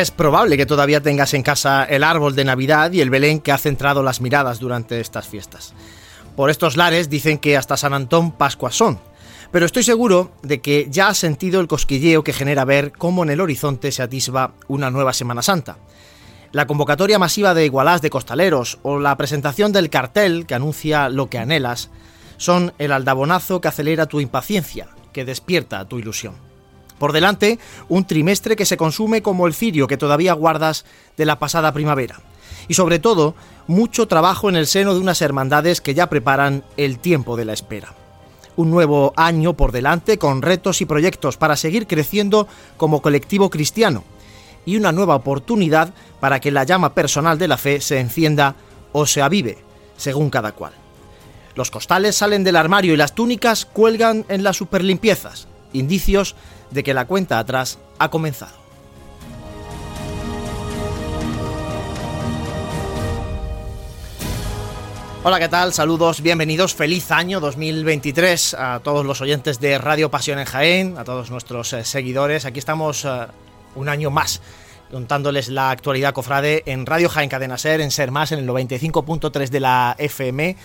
Es probable que todavía tengas en casa el árbol de Navidad y el Belén que ha centrado las miradas durante estas fiestas. Por estos lares dicen que hasta San Antón Pascua son, pero estoy seguro de que ya has sentido el cosquilleo que genera ver cómo en el horizonte se atisba una nueva Semana Santa. La convocatoria masiva de igualás de costaleros o la presentación del cartel que anuncia lo que anhelas son el aldabonazo que acelera tu impaciencia, que despierta tu ilusión. Por delante, un trimestre que se consume como el cirio que todavía guardas de la pasada primavera. Y sobre todo, mucho trabajo en el seno de unas hermandades que ya preparan el tiempo de la espera. Un nuevo año por delante con retos y proyectos para seguir creciendo como colectivo cristiano. Y una nueva oportunidad para que la llama personal de la fe se encienda o se avive, según cada cual. Los costales salen del armario y las túnicas cuelgan en las superlimpiezas, indicios de que la cuenta atrás ha comenzado. Hola, ¿qué tal? Saludos, bienvenidos, feliz año 2023 a todos los oyentes de Radio Pasión en Jaén, a todos nuestros eh, seguidores. Aquí estamos eh, un año más contándoles la actualidad cofrade en Radio Jaén Cadena Ser, en Ser Más, en el 95.3 de la FM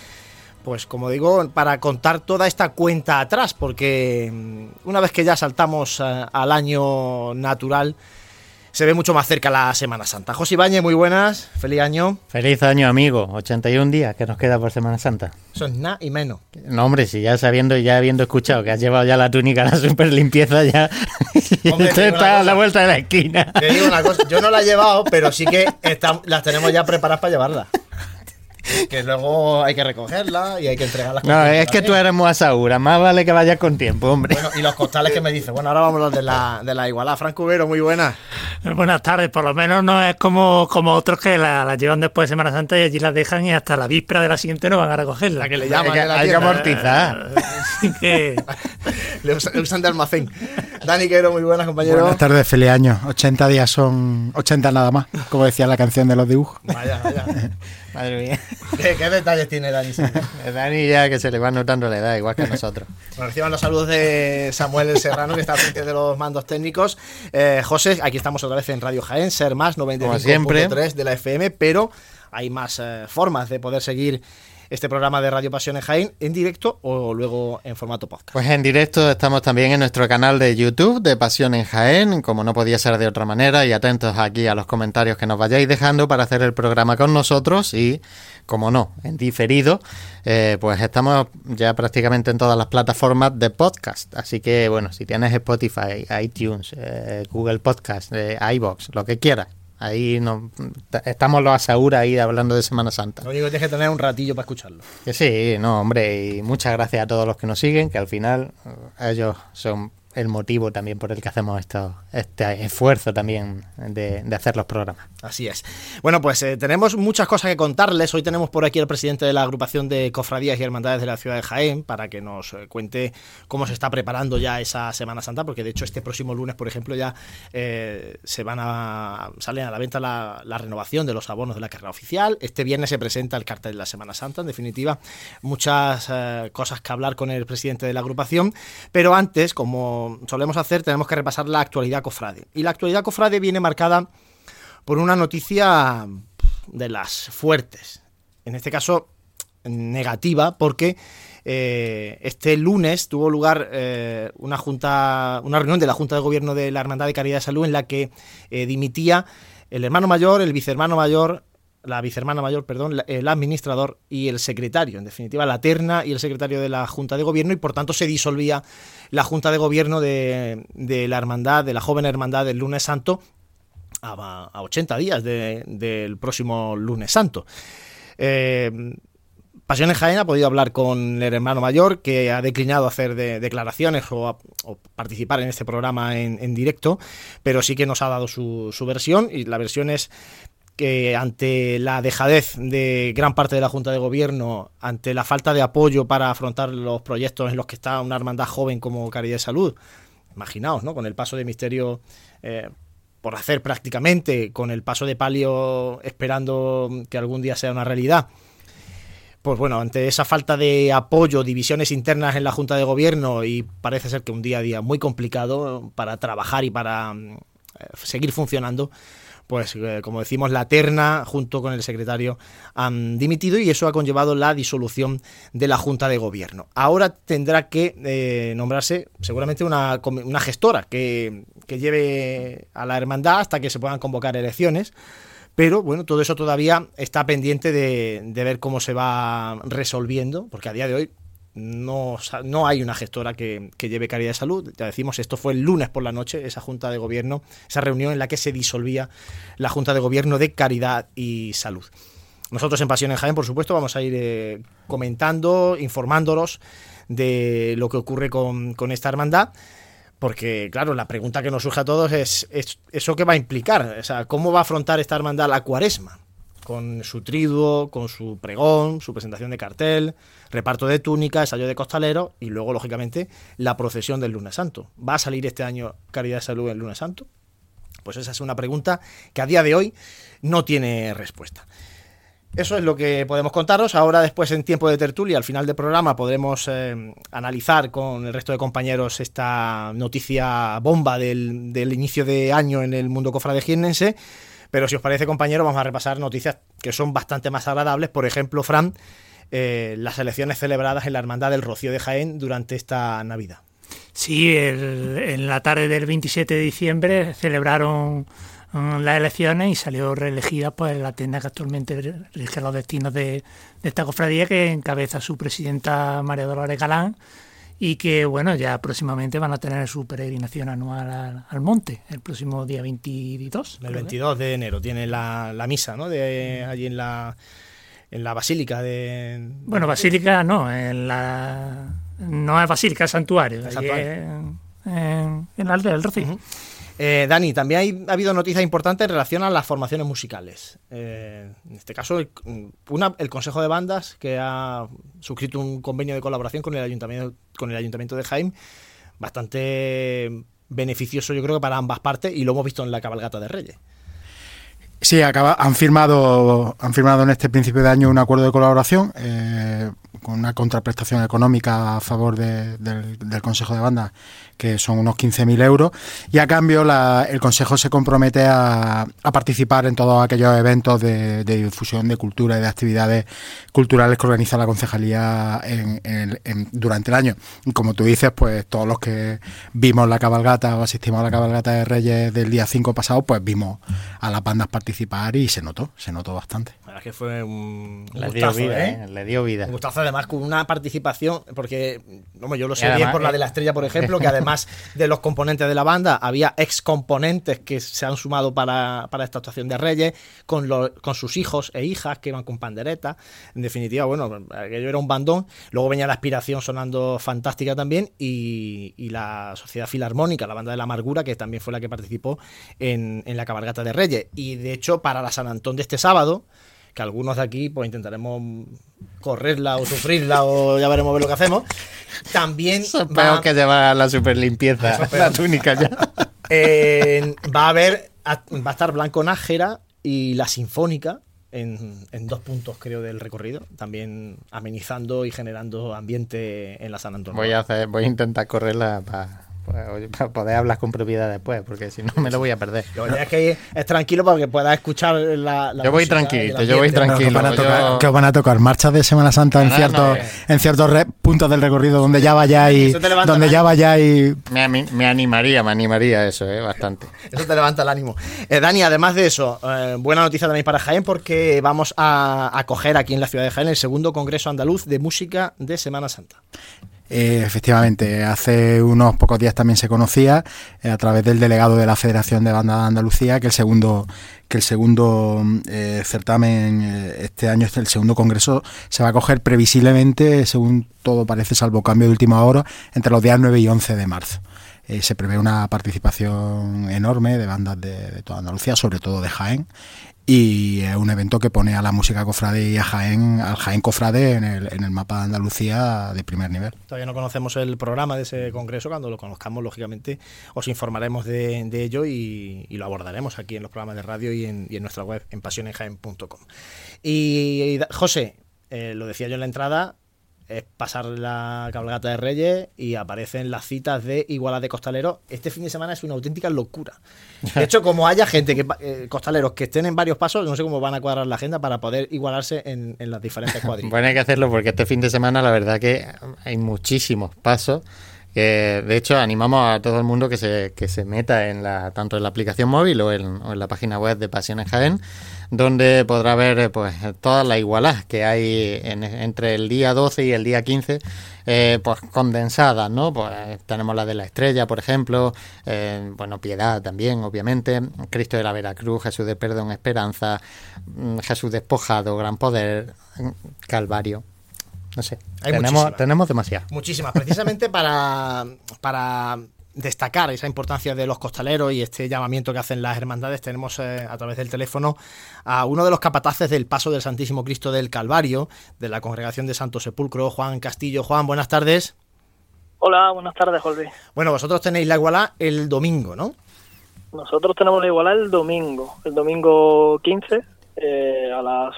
pues como digo, para contar toda esta cuenta atrás, porque mm, una vez que ya saltamos eh, al año natural, se ve mucho más cerca la Semana Santa. José Ibañez, muy buenas, feliz año. Feliz año, amigo. 81 días que nos queda por Semana Santa. Eso es nada y menos. No, hombre, si ya sabiendo, ya habiendo escuchado que has llevado ya la túnica a la super limpieza, ya Hombre, está a la vuelta de la esquina. Te digo una cosa, yo no la he llevado, pero sí que las tenemos ya preparadas para llevarla. que luego hay que recogerla y hay que entregarlas. No, es que tú eres muy asegura, más vale que vayas con tiempo, hombre. Bueno, y los costales que me dicen, bueno, ahora vamos a los de la, de la igualdad. Franco Cubero, muy buenas. Buenas tardes, por lo menos no es como, como otros que la, llevan después de Semana Santa y allí las dejan y hasta la víspera de la siguiente no van a recogerla. que le llaman. que hay que amortizar. que... le usan de almacén. Dani Quero, muy buenas, compañero. Buenas tardes, feliz año. 80 días son 80 nada más, como decía la canción de los dibujos. Vaya, vaya. Madre mía. ¿Qué, detalles tiene Dani? Dani ya que se le va notando la edad, igual que a nosotros. Bueno, reciban los saludos de Samuel El Serrano, que está al frente de los mandos técnicos. Eh, José, aquí estamos otra vez en Radio Jaén, Ser Más 95.3 de la FM, pero hay más eh, formas de poder seguir este programa de Radio Pasión en Jaén en directo o luego en formato podcast. Pues en directo estamos también en nuestro canal de YouTube de Pasión en Jaén, como no podía ser de otra manera, y atentos aquí a los comentarios que nos vayáis dejando para hacer el programa con nosotros y, como no, en diferido, eh, pues estamos ya prácticamente en todas las plataformas de podcast. Así que, bueno, si tienes Spotify, iTunes, eh, Google Podcast, eh, iBox, lo que quieras Ahí no, estamos los asaura ahí hablando de Semana Santa. Lo único que tienes que tener un ratillo para escucharlo. Que sí, no, hombre, y muchas gracias a todos los que nos siguen, que al final ellos son el motivo también por el que hacemos esto, este esfuerzo también de, hacer los programas. Así es. Bueno, pues eh, tenemos muchas cosas que contarles. Hoy tenemos por aquí al presidente de la agrupación de cofradías y hermandades de la ciudad de Jaén para que nos eh, cuente cómo se está preparando ya esa Semana Santa, porque de hecho este próximo lunes, por ejemplo, ya eh, se van a salen a la venta la, renovación de los abonos de la carrera oficial. Este viernes se presenta el cartel de la Semana Santa. En definitiva, muchas cosas que hablar con el presidente de la agrupación. Pero antes, como solemos hacer, tenemos que repasar la actualidad cofrade. Y la actualidad cofrade viene marcada por una noticia de las fuertes. En este caso, negativa, porque eh, este lunes tuvo lugar eh, una junta, una reunión de la Junta de Gobierno de la Hermandad de Caridad de Salud en la que eh, dimitía el hermano mayor, el vicehermano mayor, la vicehermana mayor, perdón, el administrador y el secretario, en definitiva la terna y el secretario de la Junta de Gobierno y por tanto se disolvía la Junta de Gobierno de, la hermandad, de la joven hermandad del lunes santo a, 80 días del próximo lunes santo. Eh, Pasiones Jaén ha podido hablar con el hermano mayor, que ha declinado hacer declaraciones o, participar en este programa en, directo, pero sí que nos ha dado su, su, versión y la versión es que ante la dejadez de gran parte de la Junta de Gobierno, ante la falta de apoyo para afrontar los proyectos en los que está una hermandad joven como Caridad de Salud, imaginaos, ¿no? Con el paso de Misterio eh, por hacer prácticamente, con el paso de Palio esperando que algún día sea una realidad. Pues bueno, ante esa falta de apoyo, divisiones internas en la Junta de Gobierno y parece ser que un día a día muy complicado para trabajar y para seguir funcionando pues eh, como decimos, la terna junto con el secretario han dimitido y eso ha conllevado la disolución de la Junta de Gobierno. Ahora tendrá que eh, nombrarse seguramente una, una gestora que, que lleve a la hermandad hasta que se puedan convocar elecciones. Pero bueno, todo eso todavía está pendiente de, de, ver cómo se va resolviendo, porque a día de hoy no, no hay una gestora que, lleve calidad de salud. Ya decimos, esto fue el lunes por la noche, esa Junta de Gobierno, esa reunión en la que se disolvía la Junta de Gobierno de Caridad y Salud. Nosotros en Pasión en Jaén, por supuesto, vamos a ir eh, comentando, informándolos de lo que ocurre con, esta hermandad. Porque, claro, la pregunta que nos surge a todos es, es, ¿eso qué va a implicar? O sea, ¿cómo va a afrontar esta hermandad la cuaresma? Con su triduo, con su pregón, su presentación de cartel, reparto de túnica, ensayo de costalero y luego, lógicamente, la procesión del lunes santo. ¿Va a salir este año Caridad de Salud el lunes santo? Pues esa es una pregunta que a día de hoy no tiene respuesta. Eso es lo que podemos contaros. Ahora, después, en tiempo de tertulia, al final del programa, podremos eh, analizar con el resto de compañeros esta noticia bomba del, inicio de año en el mundo cofradegienense pero si os parece, compañero, vamos a repasar noticias que son bastante más agradables. Por ejemplo, Fran, eh, las elecciones celebradas en la Hermandad del Rocío de Jaén durante esta Navidad. Sí, en la tarde del 27 de diciembre celebraron mm, las elecciones y salió reelegida pues la tienda que actualmente rige los destinos de, de esta cofradía que encabeza su presidenta María Dolores Galán y que bueno, ya próximamente van a tener su peregrinación anual al, monte, el próximo día 22. El 22 de enero tiene la, la misa, ¿no? De allí en la en la basílica de Bueno, basílica no, en la no es basílica, es santuario, En, en, la aldea del Rocío. Eh, Dani, también ha habido noticias importantes en relación a las formaciones musicales. Eh, en este caso, el, Consejo de Bandas, que ha suscrito un convenio de colaboración con el Ayuntamiento, de Jaime, bastante beneficioso yo creo que para ambas partes y lo hemos visto en la cabalgata de Reyes. Sí, han firmado han firmado en este principio de año un acuerdo de colaboración eh, con una contraprestación económica a favor del, del, Consejo de Bandas que son unos 15.000 euros, y a cambio el Consejo se compromete a, participar en todos aquellos eventos de, difusión de cultura y de actividades culturales que organiza la concejalía durante el año. Y como tú dices, pues todos los que vimos la cabalgata o asistimos a la cabalgata de Reyes del día 5 pasado, pues vimos a las bandas participar y se notó, se notó bastante. Verdad que fue un, le dio vida, ¿eh? Le dio vida. Un gustazo además con una participación, porque yo lo sé bien por la de la estrella, por ejemplo, que además de los componentes de la banda, había ex componentes que se han sumado para, esta actuación de Reyes, con, con sus hijos e hijas que iban con pandereta. En definitiva, bueno, aquello era un bandón. Luego venía la aspiración sonando fantástica también y, la Sociedad Filarmónica, la banda de la amargura, que también fue la que participó en, en la cabalgata de Reyes. Y de hecho, para la San Antón de este sábado, que algunos de aquí pues intentaremos correrla o sufrirla o ya veremos ver lo que hacemos. También va, que lleva la super limpieza, la túnica ya. va a haber va a estar Blanco Nájera y la Sinfónica en, en, dos puntos, creo, del recorrido, también amenizando y generando ambiente en la San Antonio. Voy a hacer, voy a intentar correrla para pues, para poder hablar con propiedad después, porque si no me lo voy a perder. Lo es que es tranquilo para que puedas escuchar la. yo voy tranquilo, yo voy tranquilo. que, os van a tocar marchas de Semana Santa en ciertos, en ciertos puntos del recorrido donde ya vayáis. Donde ya vayáis. Me, me, animaría, me animaría eso, eh, bastante. Eso te levanta el ánimo. Eh, Dani, además de eso, eh, buena noticia también para Jaén, porque vamos a acoger aquí en la ciudad de Jaén el segundo Congreso Andaluz de Música de Semana Santa. Eh, efectivamente, hace unos pocos días también se conocía eh, a través del delegado de la Federación de Banda de Andalucía que el segundo que el segundo eh, certamen este año, el segundo congreso, se va a coger previsiblemente, según todo parece, salvo cambio de última hora, entre los días 9 y 11 de marzo. se prevé una participación enorme de bandas de, de, toda Andalucía, sobre todo de Jaén, y es un evento que pone a la música cofrade y a Jaén, al Jaén cofrade en el, en el mapa de Andalucía de primer nivel. Todavía no conocemos el programa de ese congreso, cuando lo conozcamos, lógicamente, os informaremos de, ello y, lo abordaremos aquí en los programas de radio y en, nuestra web, en pasionenjaén.com. Y, José, eh, lo decía yo en la entrada, es pasar la cabalgata de Reyes y aparecen las citas de Igualas de Costaleros. Este fin de semana es una auténtica locura. De hecho, como haya gente, que eh, costaleros que estén en varios pasos, no sé cómo van a cuadrar la agenda para poder igualarse en, las diferentes cuadrillas. bueno, hay que hacerlo porque este fin de semana la verdad que hay muchísimos pasos. De hecho, animamos a todo el mundo que se, que se meta en la, tanto en la aplicación móvil o en, en la página web de Pasiones Jaén donde podrá ver eh, pues todas las igualas que hay entre el día 12 y el día 15 eh, pues condensadas, ¿no? Pues tenemos la de la estrella, por ejemplo, eh, bueno, Piedad también, obviamente, Cristo de la Veracruz, Jesús de Perdón, Esperanza, mm, Jesús despojado, Gran Poder, mm, Calvario. No sé, tenemos, tenemos demasiado. Muchísimas, precisamente para, para destacar esa importancia de los costaleros y este llamamiento que hacen las hermandades, tenemos eh, a través del teléfono a uno de los capataces del paso del Santísimo Cristo del Calvario, de la Congregación de Santo Sepulcro, Juan Castillo. Juan, buenas tardes. Hola, buenas tardes, Jorge. Bueno, vosotros tenéis la igualá el domingo, ¿no? Nosotros tenemos la igualá el domingo, el domingo 15, eh, a las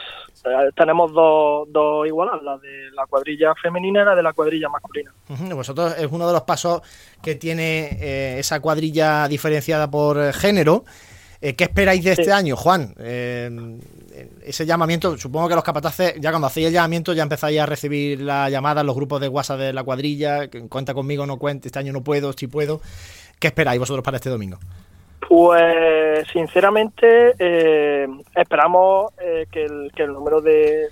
tenemos dos, dos igualas, la de la cuadrilla femenina y la de la cuadrilla masculina. Vosotros es uno de los pasos que tiene eh, esa cuadrilla diferenciada por eh, género. Eh, ¿Qué esperáis de este año, Juan? ese llamamiento, supongo que los capataces, ya cuando hacéis el llamamiento, ya empezáis a recibir las llamadas, los grupos de WhatsApp de la cuadrilla, cuenta conmigo, no cuente, este año no puedo, si puedo. ¿Qué esperáis vosotros para este domingo? Pues sinceramente eh, esperamos eh, que, el, que, el, número de,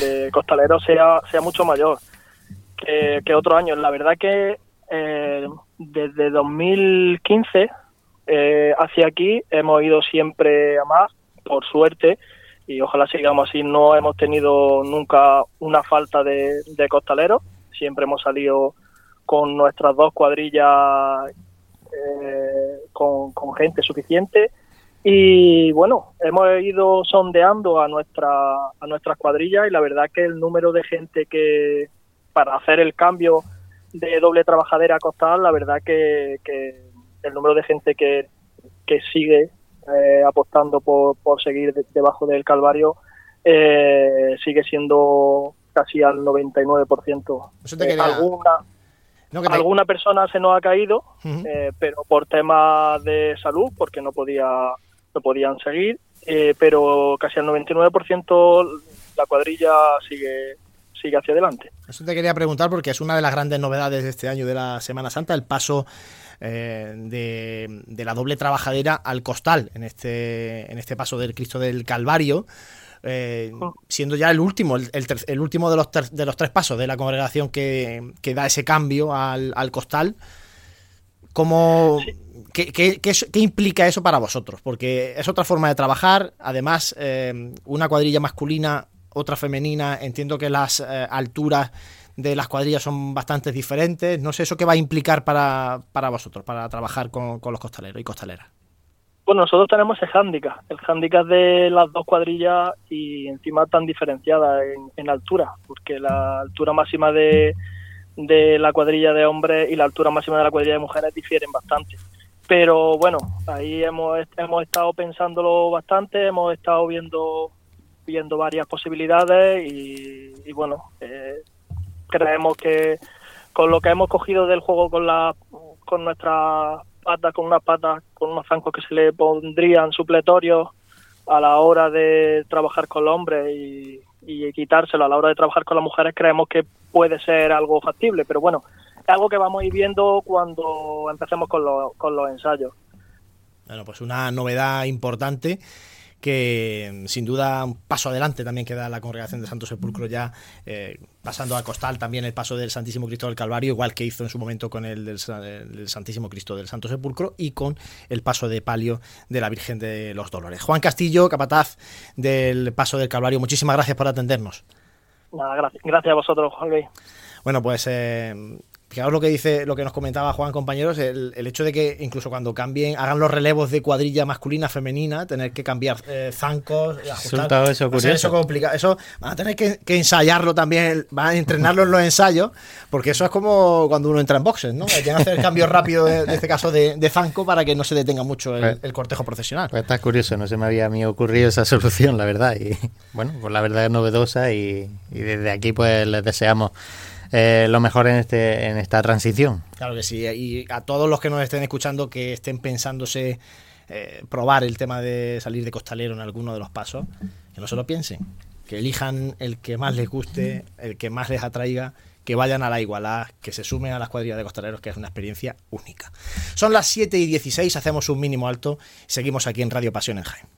de, costaleros sea, sea mucho mayor que, que otros años. La verdad que eh, desde 2015 hacia aquí hemos ido siempre a más, por suerte, y ojalá sigamos así. No hemos tenido nunca una falta de, de costaleros, siempre hemos salido con nuestras dos cuadrillas eh, con, gente suficiente y bueno, hemos ido sondeando a nuestra a nuestras cuadrillas y la verdad que el número de gente que para hacer el cambio de doble trabajadera costal, la verdad que, el número de gente que, que sigue eh, apostando por, por seguir debajo del Calvario eh, sigue siendo casi al 99%. Eso te quería... alguna Alguna persona se nos ha caído, eh, pero por temas de salud, porque no podía no podían seguir, eh, pero casi al 99% la cuadrilla sigue sigue hacia adelante. Eso te quería preguntar porque es una de las grandes novedades de este año de la Semana Santa, el paso eh, de, de, la doble trabajadera al costal en este, en este paso del Cristo del Calvario. Eh, siendo ya el último, el, último de los, de los tres pasos de la congregación que, da ese cambio al, costal. ¿Cómo, qué, implica eso para vosotros? Porque es otra forma de trabajar, además eh, una cuadrilla masculina, otra femenina, entiendo que las eh, alturas de las cuadrillas son bastante diferentes, no sé eso qué va a implicar para, para vosotros, para trabajar con, con los costaleros y costaleras. Bueno, nosotros tenemos el hándicap, el hándicap de las dos cuadrillas y encima tan diferenciadas en, altura, porque la altura máxima de, de la cuadrilla de hombres y la altura máxima de la cuadrilla de mujeres difieren bastante. Pero bueno, ahí hemos, hemos estado pensándolo bastante, hemos estado viendo viendo varias posibilidades y, bueno, eh, creemos que con lo que hemos cogido del juego con la con nuestra con unas patas, con unos zancos que se le pondrían supletorios a la hora de trabajar con los hombres y, quitárselo a la hora de trabajar con las mujeres, creemos que puede ser algo factible, pero bueno, es algo que vamos a ir viendo cuando empecemos con, con los ensayos. Bueno, pues una novedad importante que sin duda un paso adelante también queda la congregación de Santo Sepulcro ya eh, pasando a costal también el paso del Santísimo Cristo del Calvario, igual que hizo en su momento con el del, Santísimo Cristo del Santo Sepulcro y con el paso de palio de la Virgen de los Dolores. Juan Castillo, capataz del paso del Calvario, muchísimas gracias por atendernos. gracias, gracias a vosotros, Juan Luis. Bueno, pues eh, Fijaos lo que dice, lo que nos comentaba Juan, compañeros, el, el hecho de que incluso cuando cambien, hagan los relevos de cuadrilla masculina, femenina, tener que cambiar eh, zancos, ajustar. Eso va a ser eso complicado. Eso van a tener que, que ensayarlo también, van a entrenarlo en los ensayos, porque eso es como cuando uno entra en boxes, ¿no? Hay que hacer el cambio rápido, de, de este caso, de, de zanco para que no se detenga mucho el, Pues- el cortejo profesional. Pues está curioso, no se me había a mí ocurrido esa solución, la verdad. Y bueno, pues la verdad es novedosa y, y desde aquí pues les deseamos eh, lo mejor en este en esta transición. Claro que sí. Y a todos los que nos estén escuchando que estén pensándose eh, probar el tema de salir de costalero en alguno de los pasos, que no se lo piensen. Que elijan el que más les guste, el que más les atraiga, que vayan a la igualdad, que se sumen a las cuadrillas de costaleros, que es una experiencia única. Son las 7 y 16, hacemos un mínimo alto, seguimos aquí en Radio Pasión en Jaén.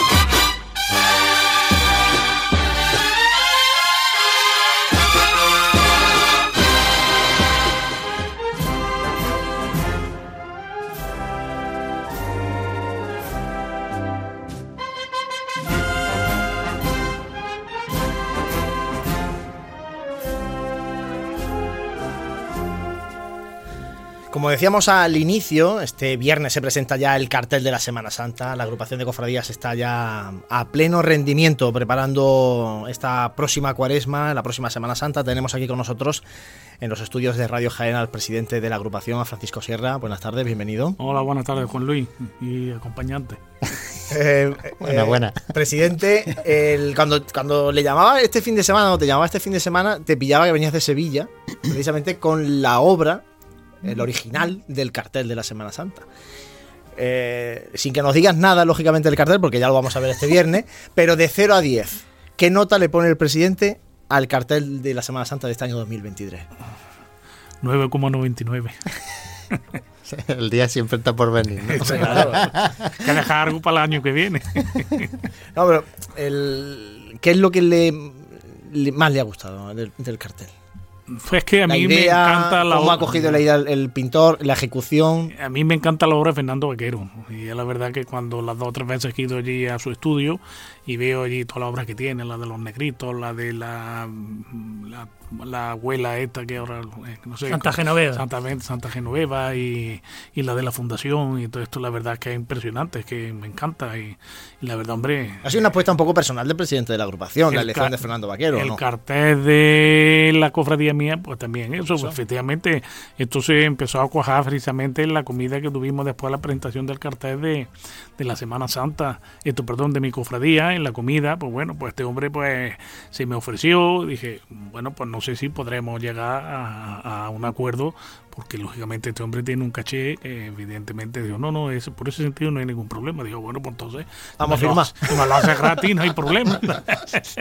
Como decíamos al inicio, este viernes se presenta ya el cartel de la Semana Santa. La agrupación de cofradías está ya a pleno rendimiento preparando esta próxima cuaresma, la próxima Semana Santa. Tenemos aquí con nosotros en los estudios de Radio Jaén al presidente de la agrupación, a Francisco Sierra. Buenas tardes, bienvenido. Hola, buenas tardes, Juan Luis y acompañante. Eh, Buena, buena. Presidente, el- cuando, cuando le llamaba este fin de semana o te llamaba este fin de semana, te pillaba que venías de Sevilla, precisamente con la obra, el original del cartel de la Semana Santa. Eh, sin que nos digas nada, lógicamente, del cartel, porque ya lo vamos a ver este viernes, pero de 0 a 10, ¿qué nota le pone el presidente al cartel de la Semana Santa de este año 2023? 9,99. El día siempre está por venir. ¿no? Claro. Hay que dejar algo para el año que viene. No, pero el, ¿qué es lo que le, le- más le ha gustado del, del cartel? Pues que a la mí idea, me encanta la cómo ha cogido la idea el, el pintor, la ejecución. A mí me encanta la obra de Fernando Vaquero. Y es la verdad que cuando las dos o tres veces que he ido allí a su estudio y veo allí toda la obra que tiene, la de los negritos, la de la, la, la abuela esta que ahora, eh, no sé. Santa Genoveva. Santa, Santa Genoveva y, y la de la fundación y todo esto, la verdad que es impresionante, es que me encanta. Y, y la verdad, hombre, Ha sido una apuesta un poco personal del presidente de la agrupación, la El elección ca- de Fernando Vaquero. el ¿no? cartel de la cofradía mía, pues también eso, pues, efectivamente, esto se empezó a cuajar precisamente en la comida que tuvimos después de la presentación del cartel de, de la Semana Santa, esto, perdón, de mi cofradía, en la comida, pues bueno, pues este hombre pues se me ofreció, dije, bueno, pues no sé si podremos llegar a, a un acuerdo, porque lógicamente este hombre tiene un caché, que evidentemente, digo, no, no, es, por ese sentido no hay ningún problema, digo, bueno, pues entonces, Vamos si a firmar. si me lo hace gratis, no hay problema.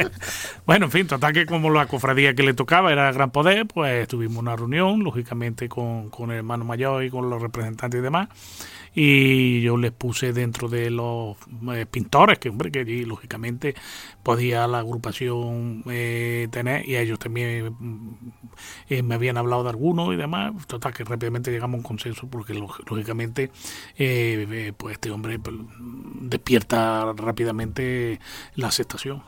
bueno, en fin, total que como la cofradía que le tocaba era Gran Poder, pues tuvimos una reunión, lógicamente, con, con el hermano mayor y con los representantes y demás. Y yo les puse dentro de los eh, pintores, que hombre, que allí lógicamente podía la agrupación eh, tener, y ellos también mm, eh, me habían hablado de algunos y demás. Total que rápidamente llegamos a un consenso, porque lóg- lógicamente, eh, pues este hombre pues, despierta rápidamente la aceptación.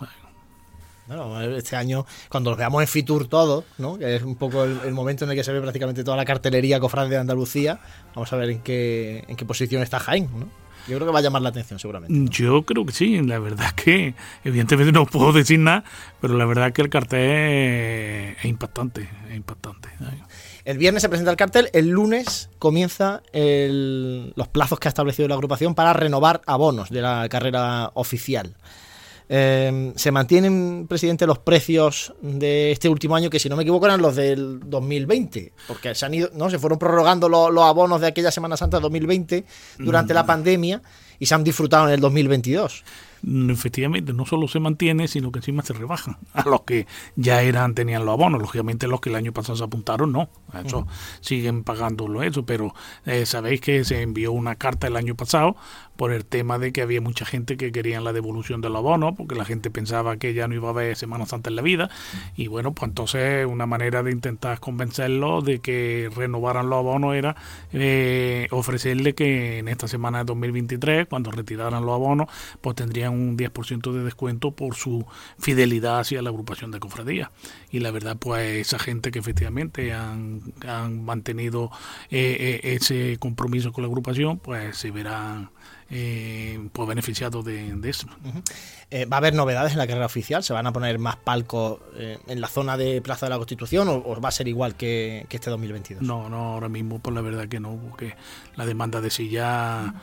Bueno, este año, cuando los veamos en Fitur todos, ¿no? que es un poco el, el momento en el que se ve prácticamente toda la cartelería cofrade de Andalucía, vamos a ver en qué, en qué posición está Jaén. ¿no? Yo creo que va a llamar la atención seguramente. Yo creo que sí, la verdad es que evidentemente no puedo decir nada, pero la verdad es que el cartel es impactante, es impactante. El viernes se presenta el cartel, el lunes comienza el- los plazos que ha establecido la agrupación para renovar abonos de la carrera oficial. Eh, ¿Se mantienen, presidente, los precios de este último año, que si no me equivoco eran los del 2020? Porque se han ido, ¿no? Se fueron prorrogando los, los abonos de aquella Semana Santa de 2020 durante la pandemia y se han disfrutado en el 2022 mm, efectivamente no solo se mantiene, sino que encima se rebajan a los que ya eran tenían los abonos. Lógicamente los que el año pasado se apuntaron, no. Eso siguen pagándolo eso, pero eh, sabéis que se envió una carta el año pasado por el tema de que había mucha gente que querían la devolución de los abonos, porque la gente pensaba que ya no iba a haber Semana Santa en la vida. Y bueno, pues entonces una manera de intentar convencerlos de que renovaran los abonos era eh, ofrecerle que en esta semana de 2023, cuando retiraran los abonos, pues tendrían un 10% de descuento por su fidelidad hacia la agrupación de cofradías. Y la verdad, pues esa gente que efectivamente han, han mantenido eh, eh, ese compromiso con la agrupación, pues se verán eh, pues beneficiado de, eso. Eh, ¿Va a haber novedades en la carrera oficial? ¿Se van a poner más palcos eh, en la zona de Plaza de la Constitución o, va a ser igual que, que, este 2022? No, no, ahora mismo pues la verdad que no, porque la demanda de silla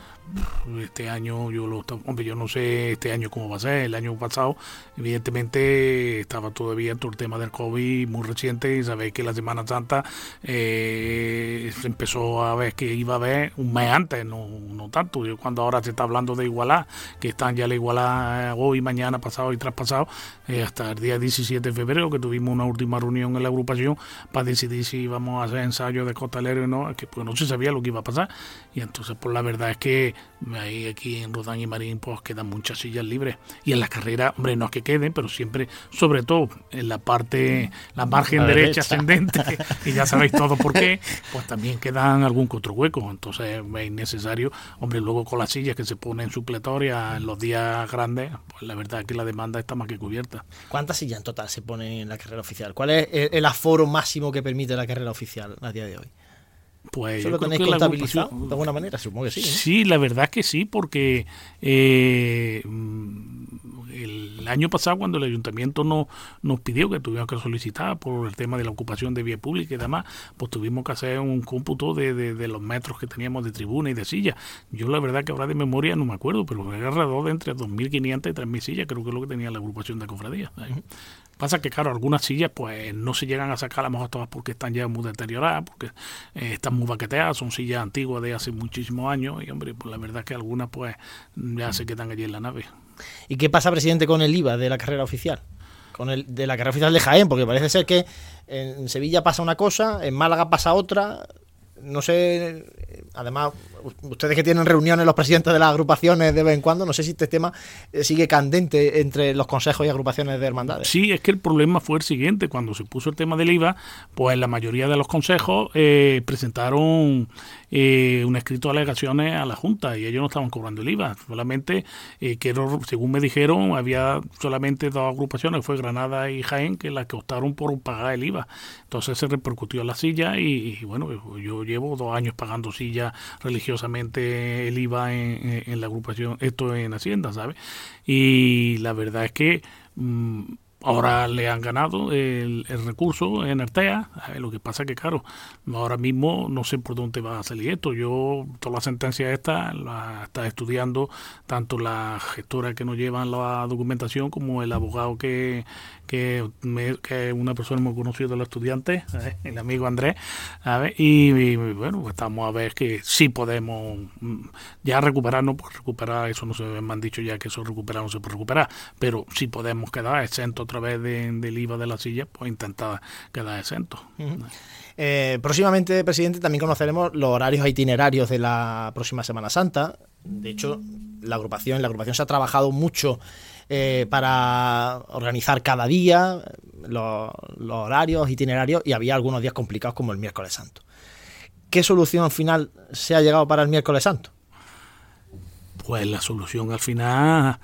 este año yo lo hombre yo no sé este año cómo va a ser. El año pasado evidentemente estaba todavía todo el tema del covid muy reciente y sabéis que la semana santa eh, se empezó a ver que iba a haber un mes antes no, no tanto. Yo cuando ahora se está hablando de igualar que están ya la igualdad hoy mañana pasado y traspasado eh, hasta el día 17 de febrero que tuvimos una última reunión en la agrupación para decidir si íbamos a hacer ensayo de costalero o no que pues no se sabía lo que iba a pasar. Y entonces pues la verdad es que Ahí aquí en Rodán y Marín pues quedan muchas sillas libres. Y en la carrera, hombre, no es que queden, pero siempre, sobre todo en la parte, la margen derecha, ascendente, y ya sabéis todo por qué, pues también quedan algún que otro hueco. Entonces es necesario, hombre, luego con las sillas que se ponen supletorias en los días grandes, pues la verdad es que la demanda está más que cubierta. ¿Cuántas sillas en total se ponen en la carrera oficial? ¿Cuál es el aforo máximo que permite la carrera oficial a día de hoy? Pues ¿Eso lo tenéis contabilizado de alguna manera? Supongo que sí. Sí, la verdad es que sí, porque eh, el año pasado cuando el ayuntamiento no, nos pidió que tuviéramos que solicitar por el tema de la ocupación de vía pública y demás, pues tuvimos que hacer un cómputo de, de, los metros que teníamos de tribuna y de silla. Yo la verdad que ahora de memoria no me acuerdo, pero era alrededor de entre 2.500 y 3.000 sillas, creo que es lo que tenía la agrupación de cofradías. Pasa que, claro, algunas sillas pues no se llegan a sacar a lo mejor todas porque están ya muy deterioradas, porque eh, están muy baqueteadas, son sillas antiguas de hace muchísimos años y, hombre, pues la verdad es que algunas pues ya se quedan allí en la nave. ¿Y qué pasa, presidente, con el IVA de la carrera oficial? Con el de la carrera oficial de Jaén, porque parece ser que en Sevilla pasa una cosa, en Málaga pasa otra, no sé, además, ustedes que tienen reuniones los presidentes de las agrupaciones de vez en cuando, no sé si este tema eh, sigue candente entre los consejos y agrupaciones de hermandades. Sí, es que el problema fue el siguiente, cuando se puso el tema del IVA, pues la mayoría de los consejos eh, presentaron eh, un escrito de alegaciones a la Junta y ellos no estaban cobrando el IVA, solamente, que según me dijeron, había solamente dos agrupaciones, fue Granada y Jaén, que las que optaron por pagar el IVA. Entonces se repercutió en la silla y, y bueno, yo llevo dos años pagando silla religiosamente el IVA en, la agrupación, esto en Hacienda, ¿sabes? Y la verdad es que mm, ahora le han ganado el, recurso en Artea. Lo que pasa que, claro, ahora mismo no sé por dónde va a salir esto. Yo, toda la sentencia esta la está estudiando tanto la gestora que nos llevan la documentación como el abogado que, que, es una persona muy conocida de los estudiantes, el amigo Andrés, Y, bueno, pues estamos a ver que sí podemos mm, ya recuperarnos, pues recuperar, eso no se me han dicho ya que eso recuperar no se puede recuperar, pero si podemos quedar exentos otra vez del IVA de la silla, pues intentar quedar exentos. Eh, próximamente, presidente, también conoceremos los horarios itinerarios de la próxima Semana Santa. De hecho, la agrupación, la agrupación se ha trabajado mucho eh, para organizar cada día los, horarios, itinerarios, y había algunos días complicados como el miércoles santo. ¿Qué solución final se ha llegado para el miércoles santo? Pues la solución al final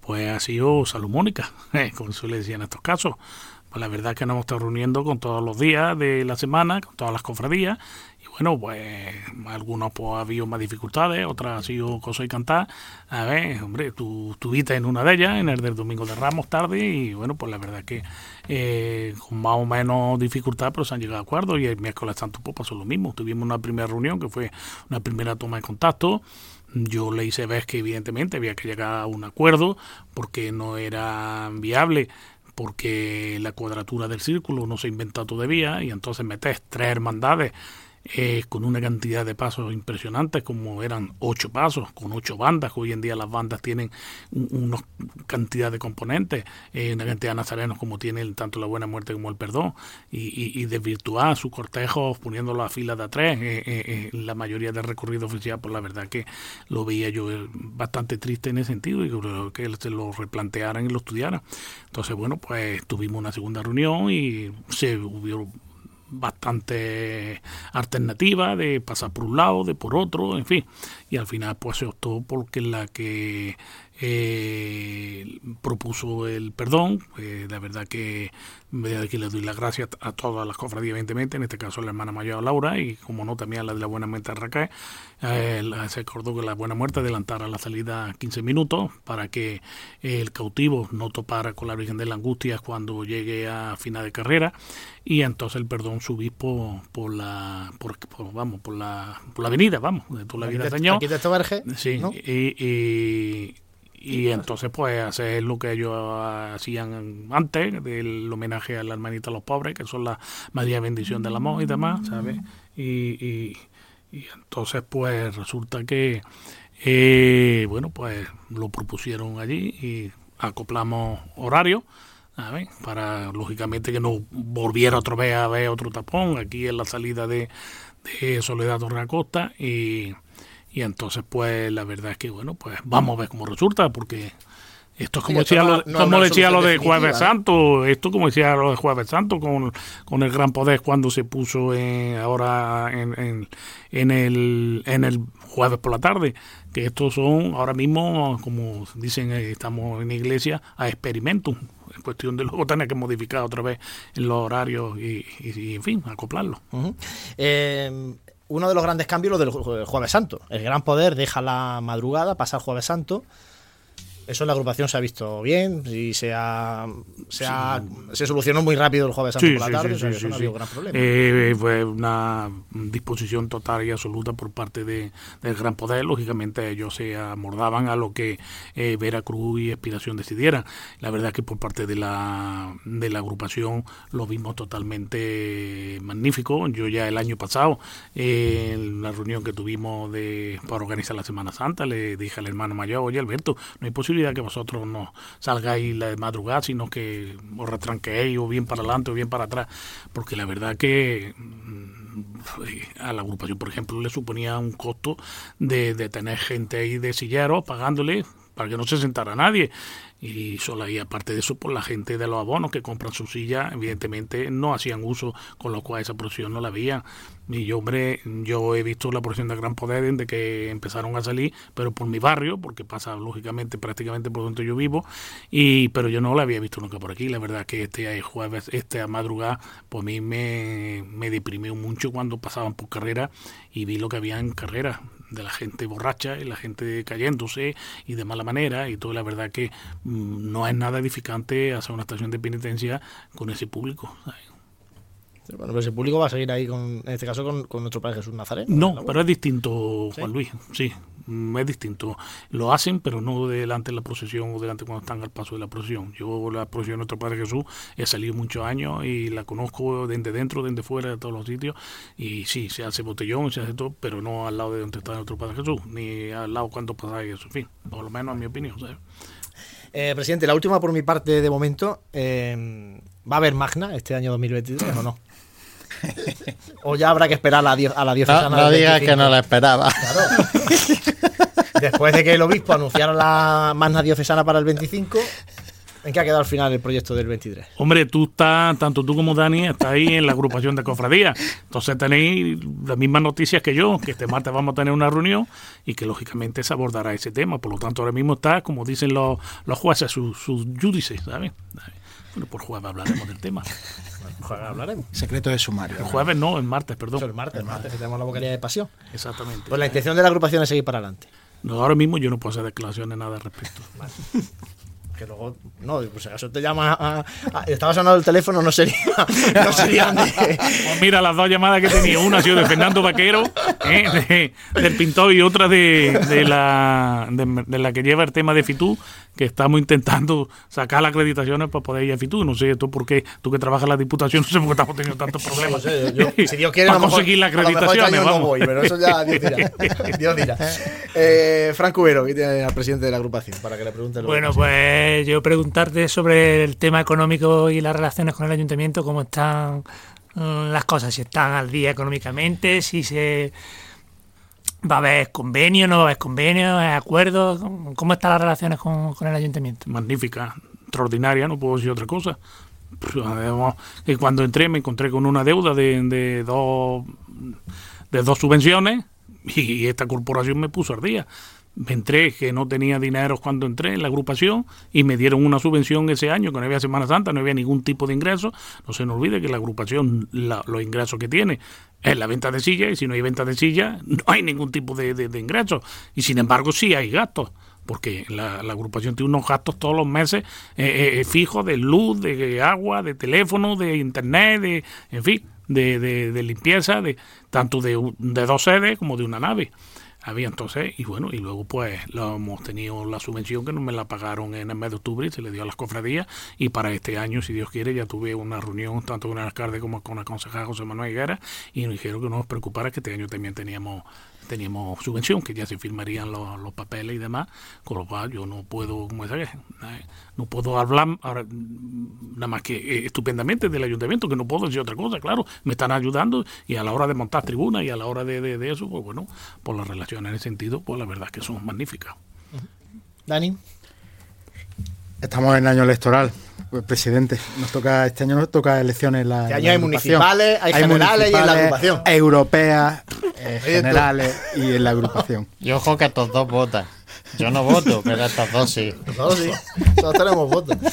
pues ha sido salomónica, eh, como suele decir en estos casos. Pues la verdad es que nos hemos estado reuniendo con todos los días de la semana, con todas las cofradías, bueno, pues algunos pues ha habido más dificultades, otras ha sido cosa y cantar. A ver, hombre, tú estuviste en una de ellas, en el del Domingo de Ramos tarde, y bueno, pues la verdad que eh, con más o menos dificultad, pero se han llegado a acuerdos y el miércoles santo pues pasó lo mismo. Tuvimos una primera reunión que fue una primera toma de contacto yo le hice ver que evidentemente había que llegar a un acuerdo porque no era viable porque la cuadratura del círculo no se ha inventado todavía y entonces metes tres hermandades eh, con una cantidad de pasos impresionantes, como eran ocho pasos, con ocho bandas, que hoy en día las bandas tienen una cantidad de componentes, eh, una cantidad de nazarenos como tienen tanto la buena muerte como el perdón, y, y, desvirtuar su cortejo poniéndolo a fila de a tres, eh, la mayoría del recorrido oficial, pues la verdad que lo veía yo bastante triste en ese sentido y creo que se lo replantearan y lo estudiaran. Entonces, bueno, pues tuvimos una segunda reunión y se hubo bastante alternativa de pasar por un lado, de por otro, en fin. Y al final pues se optó porque la que eh, propuso el perdón. Eh, la verdad que aquí le doy las gracias a todas las cofradías, evidentemente, en este caso a la hermana mayor Laura y como no también a la de la Buena Muerte Racae. Eh, se acordó que la Buena Muerte adelantara la salida 15 minutos para que el cautivo no topara con la Virgen de la Angustia cuando llegue a final de carrera y entonces el perdón subí por, por la por, vamos por la por la avenida vamos de toda la vida señor aquí de sí y y entonces pues hacer lo que ellos hacían antes del homenaje a la hermanita a los pobres que son la María bendición del amor y demás sabes y, y, entonces pues resulta que eh, bueno pues lo propusieron allí y acoplamos horario ¿sabes? para lógicamente que no volviera otra vez a ver otro tapón aquí en la salida de, de Soledad Torre Acosta y y entonces, pues, la verdad es que, bueno, pues vamos a ver cómo resulta, porque esto es como decía, lo, como decía lo de Jueves Santo, esto como decía lo de Jueves Santo con, con el gran poder cuando se puso ahora en, en, el, en el jueves por la tarde, que estos son ahora mismo, como dicen, eh, estamos en iglesia, a experimentum, en cuestión de luego tener que modificar otra vez los horarios y, y, en fin, acoplarlo. eh, uno de los grandes cambios lo del Jueves Santo. El gran poder deja la madrugada, pasa el Jueves Santo eso en la agrupación se ha visto bien y se ha, se, se solucionó muy rápido el jueves santo por la tarde, eso no ha habido gran problema. Eh, fue una disposición total y absoluta por parte de, del Gran Poder, lógicamente ellos se amordaban a lo que eh, Veracruz y Expiración decidieran. La verdad es que por parte de la, de la agrupación lo vimos totalmente magnífico. Yo ya el año pasado, en la reunión que tuvimos de, para organizar la Semana Santa, le dije al hermano mayor, oye Alberto, no hay que vosotros no salgáis de madrugada, sino que os retranquéis o bien para adelante o bien para atrás, porque la verdad que mm, a la agrupación, por ejemplo, le suponía un costo de tener gente ahí de silleros pagándole para que no se sentara nadie. Y solo ahí aparte de eso por la gente de los abonos que compran su silla evidentemente no hacían uso con lo cual esa procesión no la veían y yo hombre yo he visto la procesión de Gran Poder desde que empezaron a salir pero por mi barrio porque pasa lógicamente prácticamente por donde yo vivo y pero yo no la había visto nunca por aquí. La verdad que este jueves este a madrugada pues a mí me, me deprimió mucho cuando pasaban por carrera y vi lo que había en carrera de la gente borracha y la gente cayéndose y de mala manera y todo la verdad que mm, no es nada edificante hacer una estación de penitencia con ese público bueno, pero ese público va a seguir ahí, con, en este caso, con, con nuestro Padre Jesús Nazareno. No, pero es distinto, Juan Luis, sí, mm, es distinto. Lo hacen, pero no delante de la procesión o delante cuando están al paso de la procesión. Yo la procesión de nuestro Padre Jesús he salido muchos años y la conozco desde dentro, desde fuera, de todos los sitios. Y sí, se hace botellón, se hace todo, pero no al lado de donde está nuestro Padre Jesús, ni al lado cuando pasa eso. En fin, por lo menos en mi opinión. Eh, presidente, la última por mi parte de momento. Eh, ¿Va a haber Magna este año 2023 o no? O ya habrá que esperar a la, a la diocesana. No, no digas que no la esperaba. Después de que el obispo anunciara la magna diocesana para el 25, ¿en qué ha quedado al final el proyecto del 23? Hombre, tú estás, tanto tú como Dani, estáis ahí en la agrupación de cofradías. Entonces tenéis las mismas noticias que yo, que este martes vamos a tener una reunión y que lógicamente se abordará ese tema. Por lo tanto, ahora mismo está, como dicen los, los jueces, sus, sus ¿sabes? Bueno, por jueves hablaremos del tema. jueves hablaremos. Secreto de sumario. El jueves no, el martes, perdón. el martes, el martes, tenemos la boquería de pasión. Exactamente. Pues la intención de la agrupación es seguir para adelante. No, ahora mismo yo no puedo hacer declaraciones nada al respecto. Que luego, no, pues eso te llama a, a- estaba sonando el teléfono, no sería, no serían de, Pues mira, las dos llamadas que tenía, una ha sido de Fernando Vaquero, ¿eh? de- del pintor, y otra de, de la, de, la que lleva el tema de FITU, que estamos intentando sacar las acreditaciones para poder ir a FITU. No sé tú por qué, tú que trabajas en la diputación, no sé por qué estamos teniendo tantos problemas. No sé, yo- si Dios quiere, para a mejor- conseguir las a lo mejor este acreditaciones. año no voy, pero eso ya Dios dirá. Dios dirá. Eh, Frank Cubero, que tiene al presidente de la agrupación, para que le pregunte lo que Bueno, pasa. Pues yo preguntarte sobre el tema económico y las relaciones con el ayuntamiento, cómo están mm, las cosas, si están al día económicamente, si se va a haber convenio, no va a haber convenio, ¿hay acuerdos, cómo están las relaciones con, el ayuntamiento. magnífica, extraordinaria, no puedo decir otra cosa. Pues, además, que cuando entré me encontré con una deuda de dos subvenciones y esta corporación me puso al día. Me entré que no tenía dinero cuando entré en la agrupación y me dieron una subvención ese año, que no había Semana Santa, no había ningún tipo de ingreso. No se nos olvide que la agrupación, los ingresos que tiene es la venta de sillas y si no hay venta de sillas no hay ningún tipo de, de, ingresos. Y sin embargo sí hay gastos porque la, la agrupación tiene unos gastos todos los meses eh, eh, fijos de luz, de agua, de teléfono, de internet, de, en fin, de, de- de limpieza, de tanto de, de dos sedes como de una nave. Había entonces, y bueno, y luego pues lo hemos tenido la subvención que no me la pagaron en el mes de octubre y se le dio a las cofradías. Y para este año, si Dios quiere, ya tuve una reunión tanto con el alcalde como con el concejal José Manuel Higuera y nos dijeron que no nos preocupara que este año también teníamos teníamos subvención, que ya se firmarían los, los papeles y demás, con lo cual yo no puedo, como dice, eh, no puedo hablar ahora, nada más que eh, estupendamente del ayuntamiento, que no puedo decir otra cosa, claro, me están ayudando y a la hora de montar tribunas y a la hora de, de- de eso, pues bueno, por las relaciones en ese sentido, pues la verdad es que son magníficas. Dani. Estamos en año electoral, pues, presidente. Nos toca este año nos toca elecciones en la, Este año la hay municipales, hay generales y en la agrupación. Europeas, eh, generales y en la agrupación. Y ojo que estos dos votan. Yo no voto, pero estos dos sí. Todos sí, todos tenemos votos.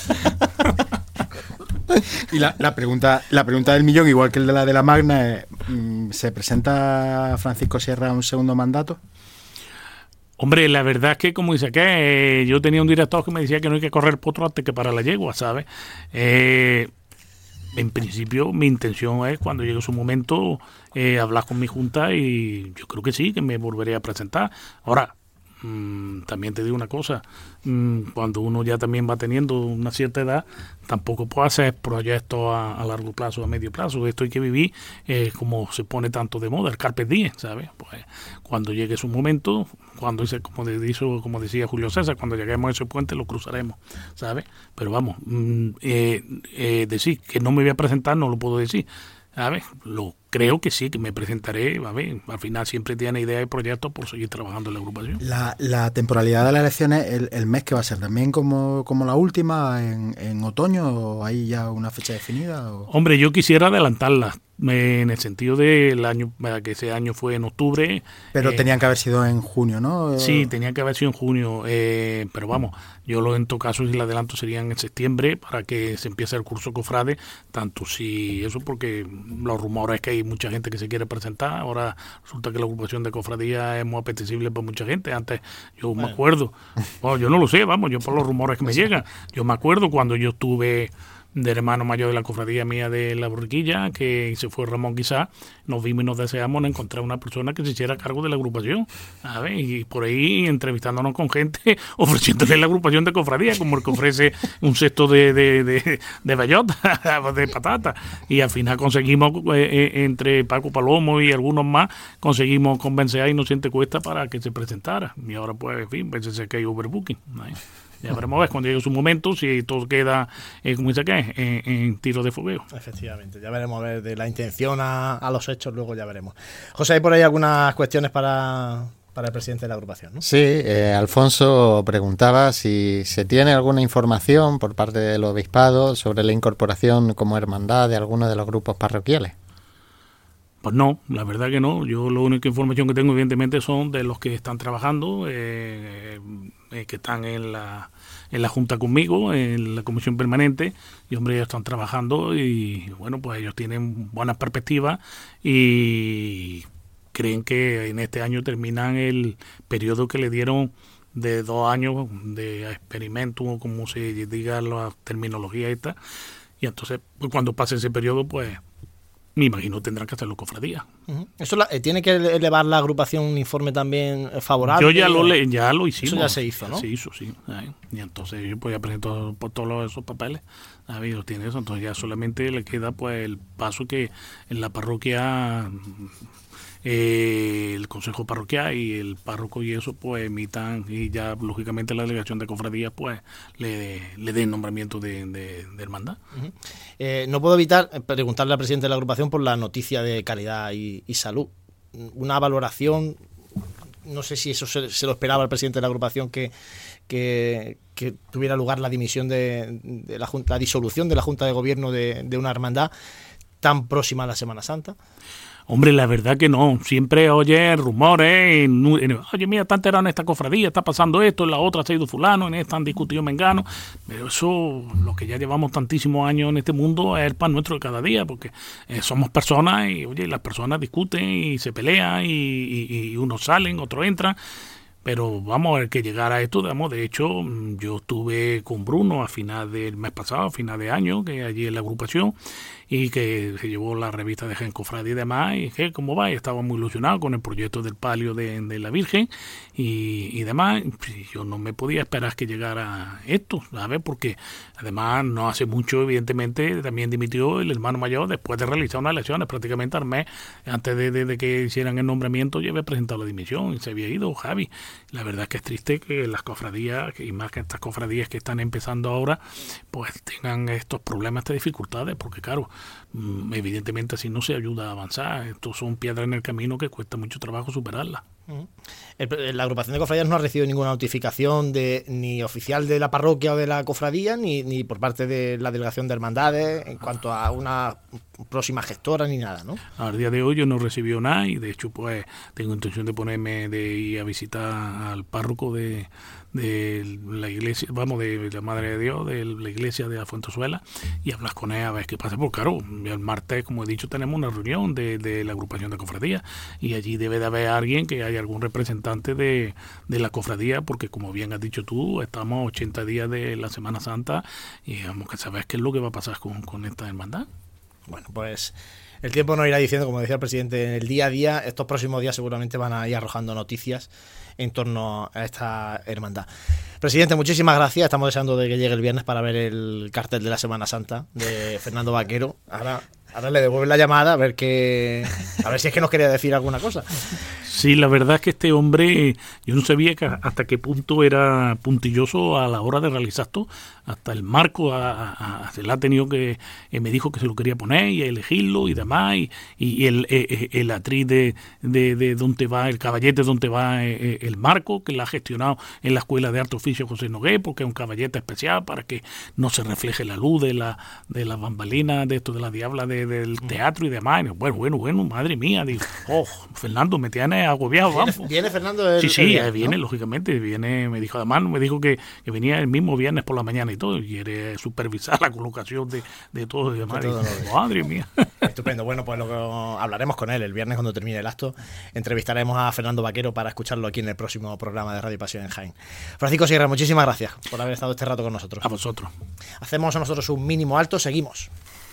Y la, la pregunta la pregunta del millón, igual que el de la de la Magna, es, mm, ¿se presenta Francisco Sierra a un segundo mandato? Hombre, la verdad es que, como dice que yo tenía un director que me decía que no hay que correr potro antes que para la yegua, ¿sabes? Eh, en principio, mi intención es, cuando llegue su momento, eh, hablar con mi junta y yo creo que sí, que me volveré a presentar. Ahora, mm, también te digo una cosa, mm, cuando uno ya también va teniendo una cierta edad, tampoco puede hacer proyectos a, largo plazo, a medio plazo. Esto hay que vivir eh, como se pone tanto de moda, el carpe diem, ¿sabes? Pues cuando llegue su momento, cuando dice, como, como decía Julio César, cuando lleguemos a ese puente lo cruzaremos, ¿sabes? Pero vamos, mm, eh, eh, decir que no me voy a presentar no lo puedo decir. ¿Sabes? Lo creo que sí, que me presentaré. A ver, al final siempre tiene ideas y proyectos por seguir trabajando en la agrupación. La, la temporalidad de las elecciones, el, el mes que va a ser, también como, como la última, en, en otoño, o hay ya una fecha definida. O... Hombre, yo quisiera adelantarla en el sentido del año, que ese año fue en octubre. Pero eh, tenían que haber sido en junio, ¿no? Sí, tenía que haber sido en junio, eh, pero vamos, yo lo en todo caso si el adelanto sería en septiembre para que se empiece el curso cofrade, tanto si eso porque los rumores es que hay mucha gente que se quiere presentar, ahora resulta que la ocupación de cofradía es muy apetecible para mucha gente, antes yo me acuerdo, bueno, yo no lo sé, vamos, yo por los rumores que me llegan, yo me acuerdo cuando yo estuve del hermano mayor de la cofradía mía de la borriquilla, que se fue Ramón quizá, nos vimos y nos deseamos en encontrar una persona que se hiciera cargo de la agrupación, ver, y por ahí entrevistándonos con gente, ofreciéndole la agrupación de cofradía, como el que ofrece un cesto de, de, de, de bellota, de patata, y al final conseguimos, eh, eh, entre Paco Palomo y algunos más, conseguimos convencer a Inocente Cuesta para que se presentara, y ahora pues, en fin, parece que hay overbooking. Ya veremos a ver cuando llegue su momento si todo queda, eh, como dice que, en, en tiro de fogueo. Efectivamente, ya veremos a ver de la intención a, a los hechos, luego ya veremos. José, hay por ahí algunas cuestiones para, para el presidente de la agrupación, ¿no? Sí, eh, Alfonso preguntaba si se tiene alguna información por parte del obispado sobre la incorporación como hermandad de alguno de los grupos parroquiales. Pues no, la verdad que no. Yo la única información que tengo, evidentemente, son de los que están trabajando, eh, eh, que están en la, en la Junta conmigo, en la Comisión Permanente, y hombre, ellos están trabajando y, bueno, pues ellos tienen buenas perspectivas y creen que en este año terminan el periodo que le dieron de dos años de experimento, como se diga la terminología esta, y entonces pues, cuando pase ese periodo, pues me imagino tendrán que hacerlo cofradías. Eso eh, tiene que elevar la agrupación un informe también eh, favorable. Yo ya lo le, ya lo hicimos. Eso ya se hizo, ¿no? Se hizo, sí. Y entonces yo pues ya presento por todos esos papeles. A ver, tiene eso. Entonces ya solamente le queda pues el paso que en la parroquia eh, el consejo parroquial y el párroco y eso pues emitan y ya lógicamente la delegación de cofradías pues le, le dé nombramiento de, hermandad. Eh, no puedo evitar preguntarle al presidente de la agrupación por la noticia de calidad y, salud. Una valoración, no sé si eso se, lo esperaba el presidente de la agrupación que, que, tuviera lugar la dimisión de, la, la disolución de la Junta de Gobierno de una hermandad tan próxima a la Semana Santa. Hombre, la verdad que no. Siempre oye rumores. oye, mira, está enterado en esta cofradía, está pasando esto, en la otra se ha ido fulano, en esta han discutido mengano. Pero eso, lo que ya llevamos tantísimos años en este mundo, es el pan nuestro de cada día, porque eh, somos personas y, oye, las personas discuten y se pelean y, y unos salen, otros entran pero vamos a ver que llegar a esto, digamos, de hecho, yo estuve con Bruno a final del mes pasado, a final de año, que allí en la agrupación, y que se llevó la revista de Gen Cofradía y demás, y que cómo va, y estaba muy ilusionado con el proyecto del palio de, la Virgen y, y, demás. Yo no me podía esperar que llegara esto, ¿sabes? Porque además no hace mucho, evidentemente, también dimitió el hermano mayor después de realizar unas elecciones, prácticamente al mes, antes de, que hicieran el nombramiento, ya había presentado la dimisión y se había ido Javi. La verdad es que es triste que las cofradías, y más que estas cofradías que están empezando ahora, pues tengan estos problemas, estas dificultades, porque claro, evidentemente así no se ayuda a avanzar. Estos son piedras en el camino que cuesta mucho trabajo superarlas. La agrupación de cofradías no ha recibido ninguna notificación de ni oficial de la parroquia o de la cofradía, ni, ni por parte de la delegación de hermandades en cuanto a una próxima gestora ni nada, ¿no? Al día de hoy yo no recibió nada y de hecho pues tengo intención de ponerme de ir a visitar al párroco de, de la iglesia, vamos, de la Madre de Dios, de la iglesia de la Fuentezuela, y hablas con ella a ver qué pasa. Porque claro, el martes, como he dicho, tenemos una reunión de, de la agrupación de cofradía, y allí debe de haber alguien que haya algún representante de, de la cofradía, porque como bien has dicho tú, estamos 80 días de la Semana Santa, y vamos que saber qué es lo que va a pasar con, con esta hermandad. Bueno, pues el tiempo nos irá diciendo, como decía el presidente, en el día a día, estos próximos días seguramente van a ir arrojando noticias en torno a esta hermandad. Presidente, muchísimas gracias. Estamos deseando de que llegue el viernes para ver el cartel de la Semana Santa de Fernando Vaquero. Ahora, ahora le devuelven la llamada a ver que a ver si es que nos quería decir alguna cosa. Sí, la verdad es que este hombre, yo no sabía hasta qué punto era puntilloso a la hora de realizar esto, hasta el marco se le ha tenido que, eh, me dijo que se lo quería poner y elegirlo y demás, y, el, eh, eh, el, atriz de, de, donde va, el caballete donde va el marco, que la ha gestionado en la Escuela de Arte Oficio José Nogué, porque es un caballete especial para que no se refleje la luz de la, de la bambalina, de esto de la diabla del teatro y demás. Bueno, bueno, bueno, madre mía, digo, oh, Fernando, me tiene agobiado, vamos. ¿Viene, Fernando? sí, sí, viene, lógicamente, viene, me dijo, además, me dijo que, venía el mismo viernes por la mañana y quiere supervisar la colocación de, de todo y demás. madre mía. Estupendo, bueno, pues lo hablaremos con él el viernes cuando termine el acto. Entrevistaremos a Fernando Vaquero para escucharlo aquí en el próximo programa de Radio Pasión en Jaén. Francisco Sierra, muchísimas gracias por haber estado este rato con nosotros. A vosotros. Hacemos a nosotros un mínimo alto, seguimos.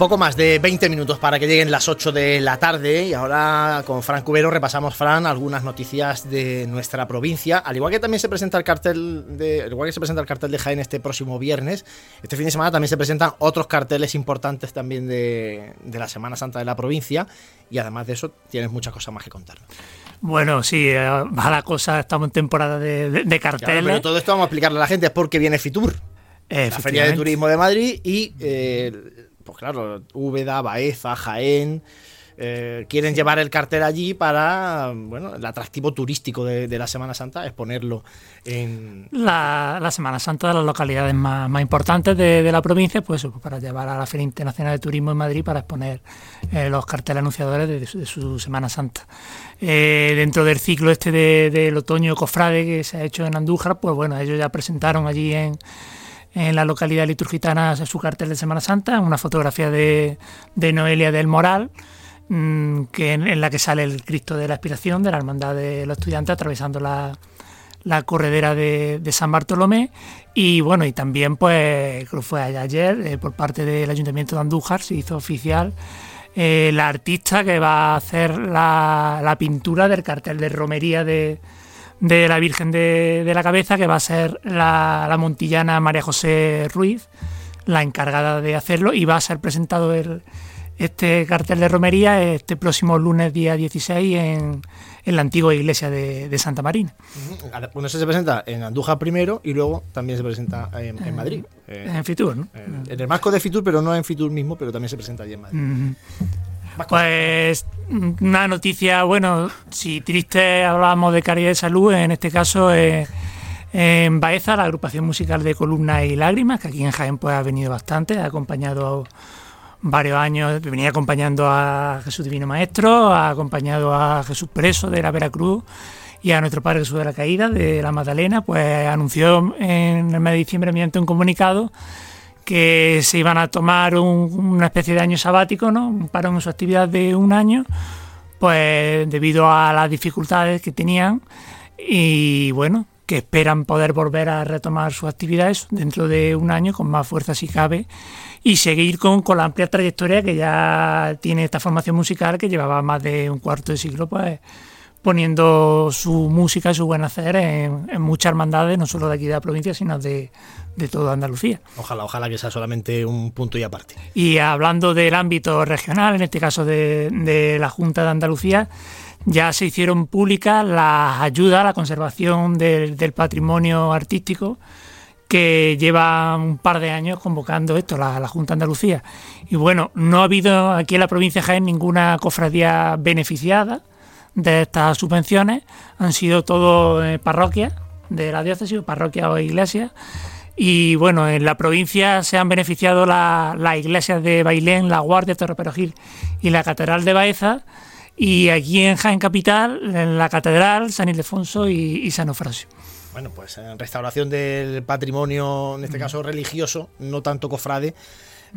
Poco más de 20 minutos para que lleguen las 8 de la tarde y ahora con Fran Cubero repasamos, Fran, algunas noticias de nuestra provincia. Al igual que también se presenta el cartel de, al igual que se presenta el cartel de Jaén este próximo viernes, este fin de semana también se presentan otros carteles importantes también de, de la Semana Santa de la provincia y además de eso tienes muchas cosas más que contar. Bueno, sí, eh, va la cosa, estamos en temporada de, de, de carteles. Claro, pero todo esto vamos a explicarle a la gente, es porque viene Fitur, la Feria de Turismo de Madrid y... Eh, pues claro, Úbeda, Baeza, Jaén, eh, quieren llevar el cartel allí para, bueno, el atractivo turístico de, de la Semana Santa es ponerlo en... La, la, Semana Santa de las localidades más, más importantes de, de, la provincia, pues para llevar a la Feria Internacional de Turismo en Madrid para exponer eh, los carteles anunciadores de, de, su, de su, Semana Santa. Eh, dentro del ciclo este del otoño cofrade que se ha hecho en Andújar, pues bueno, ellos ya presentaron allí en en la localidad liturgitana su cartel de Semana Santa, una fotografía de, de Noelia del Moral, mmm, que en, la que sale el Cristo de la Aspiración de la Hermandad de los Estudiantes atravesando la, la corredera de, San Bartolomé. Y bueno, y también pues creo fue ayer eh, por parte del Ayuntamiento de Andújar se hizo oficial eh, la artista que va a hacer la, la pintura del cartel de romería de, de la Virgen de, de, la Cabeza, que va a ser la, la, montillana María José Ruiz, la encargada de hacerlo, y va a ser presentado el, este cartel de romería este próximo lunes día 16 en, en la antigua iglesia de, de, Santa Marina. Bueno, eso se presenta en Andújar primero y luego también se presenta en, en Madrid. Eh, en Fitur, ¿no? En, en, el marco de Fitur, pero no en Fitur mismo, pero también se presenta allí en Madrid. Uh -huh. Pues una noticia, bueno, si triste hablábamos de caridad de salud, en este caso eh, en Baeza, la agrupación musical de Columnas y Lágrimas, que aquí en Jaén pues ha venido bastante, ha acompañado varios años, venía acompañando a Jesús Divino Maestro, ha acompañado a Jesús Preso de la Veracruz y a nuestro Padre Jesús de la Caída de la Magdalena, pues anunció en el mes de diciembre mediante un comunicado que se iban a tomar un, una especie de año sabático, ¿no? Un parón en su actividad de un año, pues debido a las dificultades que tenían y bueno, que esperan poder volver a retomar sus actividades dentro de un año con más fuerza si cabe y seguir con, con la amplia trayectoria que ya tiene esta formación musical que llevaba más de un cuarto de siglo pues poniendo su música y su buen hacer en, en, muchas hermandades, no solo de aquí de la provincia, sino de, de toda Andalucía. Ojalá, ojalá que sea solamente un punto y aparte. Y hablando del ámbito regional, en este caso de, de la Junta de Andalucía, ya se hicieron públicas las ayudas a la conservación del, del patrimonio artístico que lleva un par de años convocando esto, la, la, Junta de Andalucía. Y bueno, no ha habido aquí en la provincia de Jaén ninguna cofradía beneficiada, de estas subvenciones han sido todo eh, parroquias de la diócesis, parroquias o iglesias. Y bueno, en la provincia se han beneficiado las la iglesias de Bailén, La Guardia, Torreperogil y la Catedral de Baeza. Y aquí en Jaén Capital, en la Catedral, San Ildefonso y, y San Eufrasio. Bueno, pues en restauración del patrimonio, en este caso religioso, no tanto cofrade,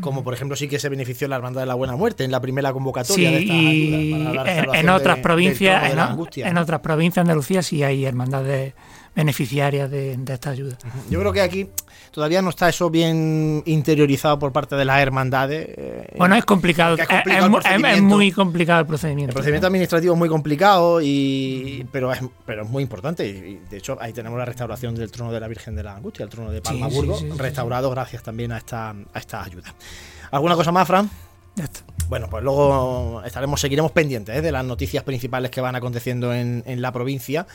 como por ejemplo sí que se benefició la Hermandad de la Buena Muerte en la primera convocatoria sí, de esta ayuda en, en, otras de, provincias en, en, otras provincias de Andalucía sí hay hermandades beneficiarias de, de, esta ayuda. Yo creo que aquí todavía no está eso bien interiorizado por parte de las hermandades. Eh, bueno, es complicado, es, complicado es, es, muy complicado el procedimiento. El procedimiento administrativo es muy complicado, y, pero, es, pero es muy importante. Y de hecho, ahí tenemos la restauración del trono de la Virgen de la Angustia, el trono de Palmaburgo, sí, sí, sí, restaurado gracias también a esta, a esta ayuda. ¿Alguna cosa más, Fran? Ya está. Bueno, pues luego estaremos, seguiremos pendientes ¿eh? de las noticias principales que van aconteciendo en, en la provincia.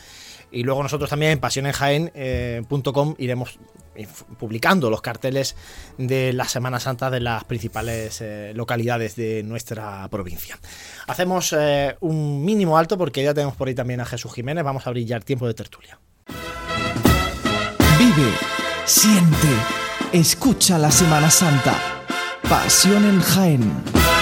Y luego nosotros también en pasionenjaen.com iremos publicando los carteles de la Semana Santa de las principales eh, localidades de nuestra provincia. Hacemos eh, un mínimo alto porque ya tenemos por ahí también a Jesús Jiménez. Vamos a brillar tiempo de tertulia. Vive, siente, escucha la Semana Santa. Pasión en Jaén.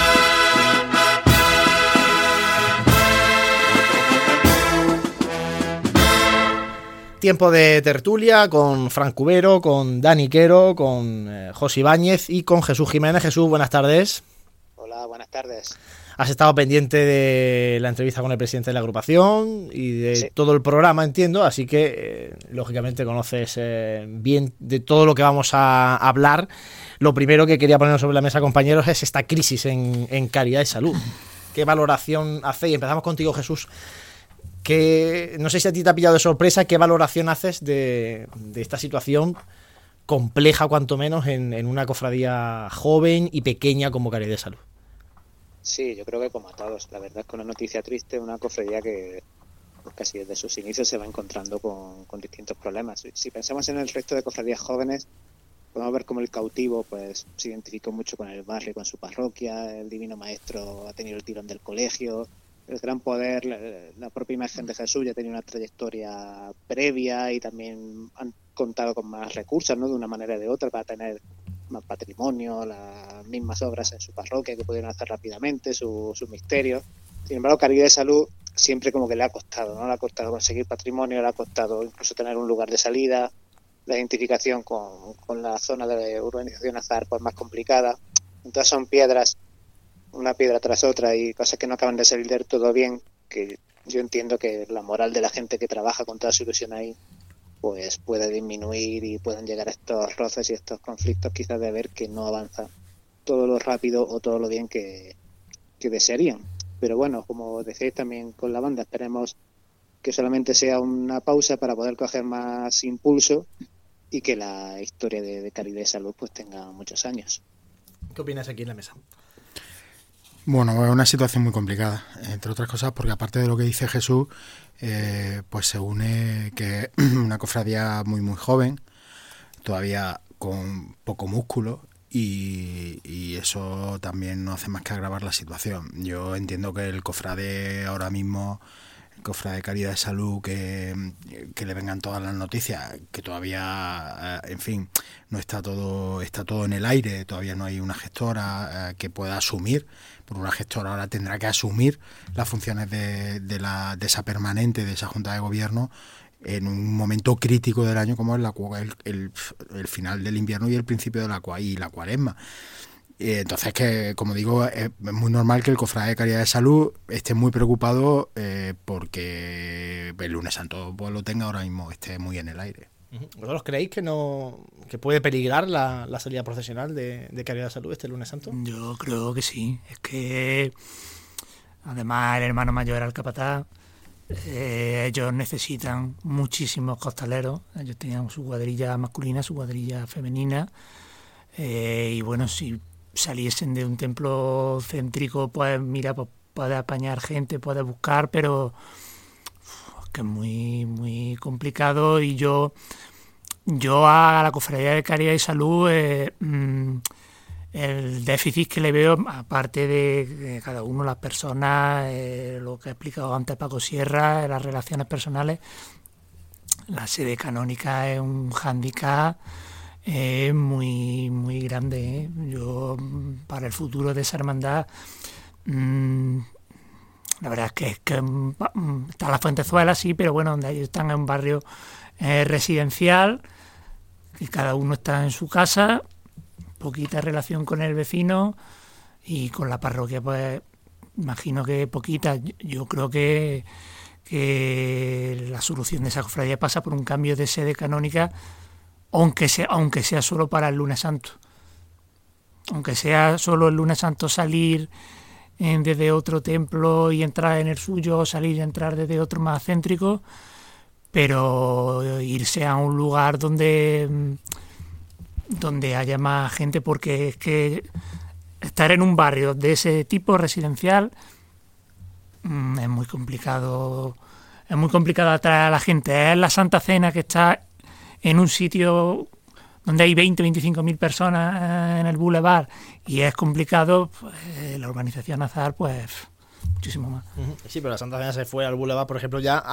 Tiempo de tertulia con Fran Cubero, con Dani Quero, con eh, José Ibáñez y con Jesús Jiménez. Jesús, buenas tardes. Hola, buenas tardes. Has estado pendiente de la entrevista con el presidente de la agrupación y de todo el programa, entiendo, así que eh, lógicamente conoces eh, bien de todo lo que vamos a hablar. Lo primero que quería poner sobre la mesa, compañeros, es esta crisis en, en calidad de salud. ¿Qué valoración hacéis? Empezamos contigo, Jesús. Que, no sé si a ti te ha pillado de sorpresa, ¿qué valoración haces de, esta situación compleja, cuanto menos, en, una cofradía joven y pequeña como Caridad de Salud? Sí, yo creo que como a todos. La verdad es que una noticia triste, una cofradía que pues, casi desde sus inicios se va encontrando con, distintos problemas. Si pensamos en el resto de cofradías jóvenes, podemos ver cómo el cautivo pues se identificó mucho con el barrio, con su parroquia, el divino maestro ha tenido el tirón del colegio, el gran poder, la, propia imagen de Jesús ya tenía una trayectoria previa y también han contado con más recursos, ¿no? De una manera o de otra para tener más patrimonio, las mismas obras en su parroquia que pudieron hacer rápidamente, sus su misterios. Sin embargo, Caridad de Salud siempre como que le ha costado, ¿no? Le ha costado conseguir patrimonio, le ha costado incluso tener un lugar de salida, la identificación con, con la zona de urbanización azar pues más complicada. Entonces son piedras una piedra tras otra y cosas que no acaban de salir todo bien, que yo entiendo que la moral de la gente que trabaja con toda su ilusión ahí, pues puede disminuir y pueden llegar estos roces y estos conflictos quizás de ver que no avanza todo lo rápido o todo lo bien que, que desearían. Pero bueno, como decíais también con la banda, esperemos que solamente sea una pausa para poder coger más impulso y que la historia de, de Caridad de Salud pues tenga muchos años. ¿Qué opinas aquí en la mesa? Bueno, es una situación muy complicada, entre otras cosas porque aparte de lo que dice Jesús, eh, pues se une que una cofradía muy muy joven, todavía con poco músculo y, y, eso también no hace más que agravar la situación. Yo entiendo que el cofrade ahora mismo cofra de caridad de salud que, le vengan todas las noticias, que todavía, eh, en fin, no está todo, está todo en el aire, todavía no hay una gestora eh, que pueda asumir, por una gestora ahora tendrá que asumir las funciones de, de esa permanente, de esa Junta de Gobierno, en un momento crítico del año como es la, el, el, final del invierno y el principio de la, y la cuaresma. Eh, entonces, que como digo, es muy normal que el cofrade de calidad de salud esté muy preocupado eh, porque el lunes santo pues, lo tenga ahora mismo, esté muy en el aire. ¿Vosotros creéis que no que puede peligrar la, salida profesional de, de calidad de salud este lunes santo? Yo creo que sí. Es que además el hermano mayor era el capataz. Eh, ellos necesitan muchísimos costaleros. Ellos tenían su cuadrilla masculina, su cuadrilla femenina. y bueno, si saliesen de un templo céntrico, pues mira, pues puede apañar gente, puede buscar, pero que es muy, muy complicado. Y yo, yo a la Cofradía de Caridad y Salud, eh, mm, el déficit que le veo, aparte de, cada uno, las personas, eh, lo que ha explicado antes Paco Sierra, las relaciones personales, la sede canónica es un hándicap es muy, muy grande. ¿eh? Yo, para el futuro de esa hermandad, mm, la verdad es que, es que mm, está la Fuentezuela, sí, pero bueno, donde están en un barrio eh, residencial, que cada uno está en su casa, poquita relación con el vecino y con la parroquia, pues imagino que poquita. Yo creo que, que la solución de esa cofradía pasa por un cambio de sede canónica aunque sea, aunque sea solo para el lunes santo. Aunque sea solo el lunes santo salir eh, desde otro templo y entrar en el suyo, salir y entrar desde otro más céntrico, pero irse a un lugar donde, mm, donde haya más gente, porque es que estar en un barrio de ese tipo residencial mm, es muy complicado. Es muy complicado atraer a la gente. Es la Santa Cena que está en un sitio donde hay 20, 25 mil personas eh, en el boulevard y es complicado, pues, la urbanización Azar, pues muchísimo más. Sí, pero la Santa Cena se fue al boulevard, por ejemplo, ya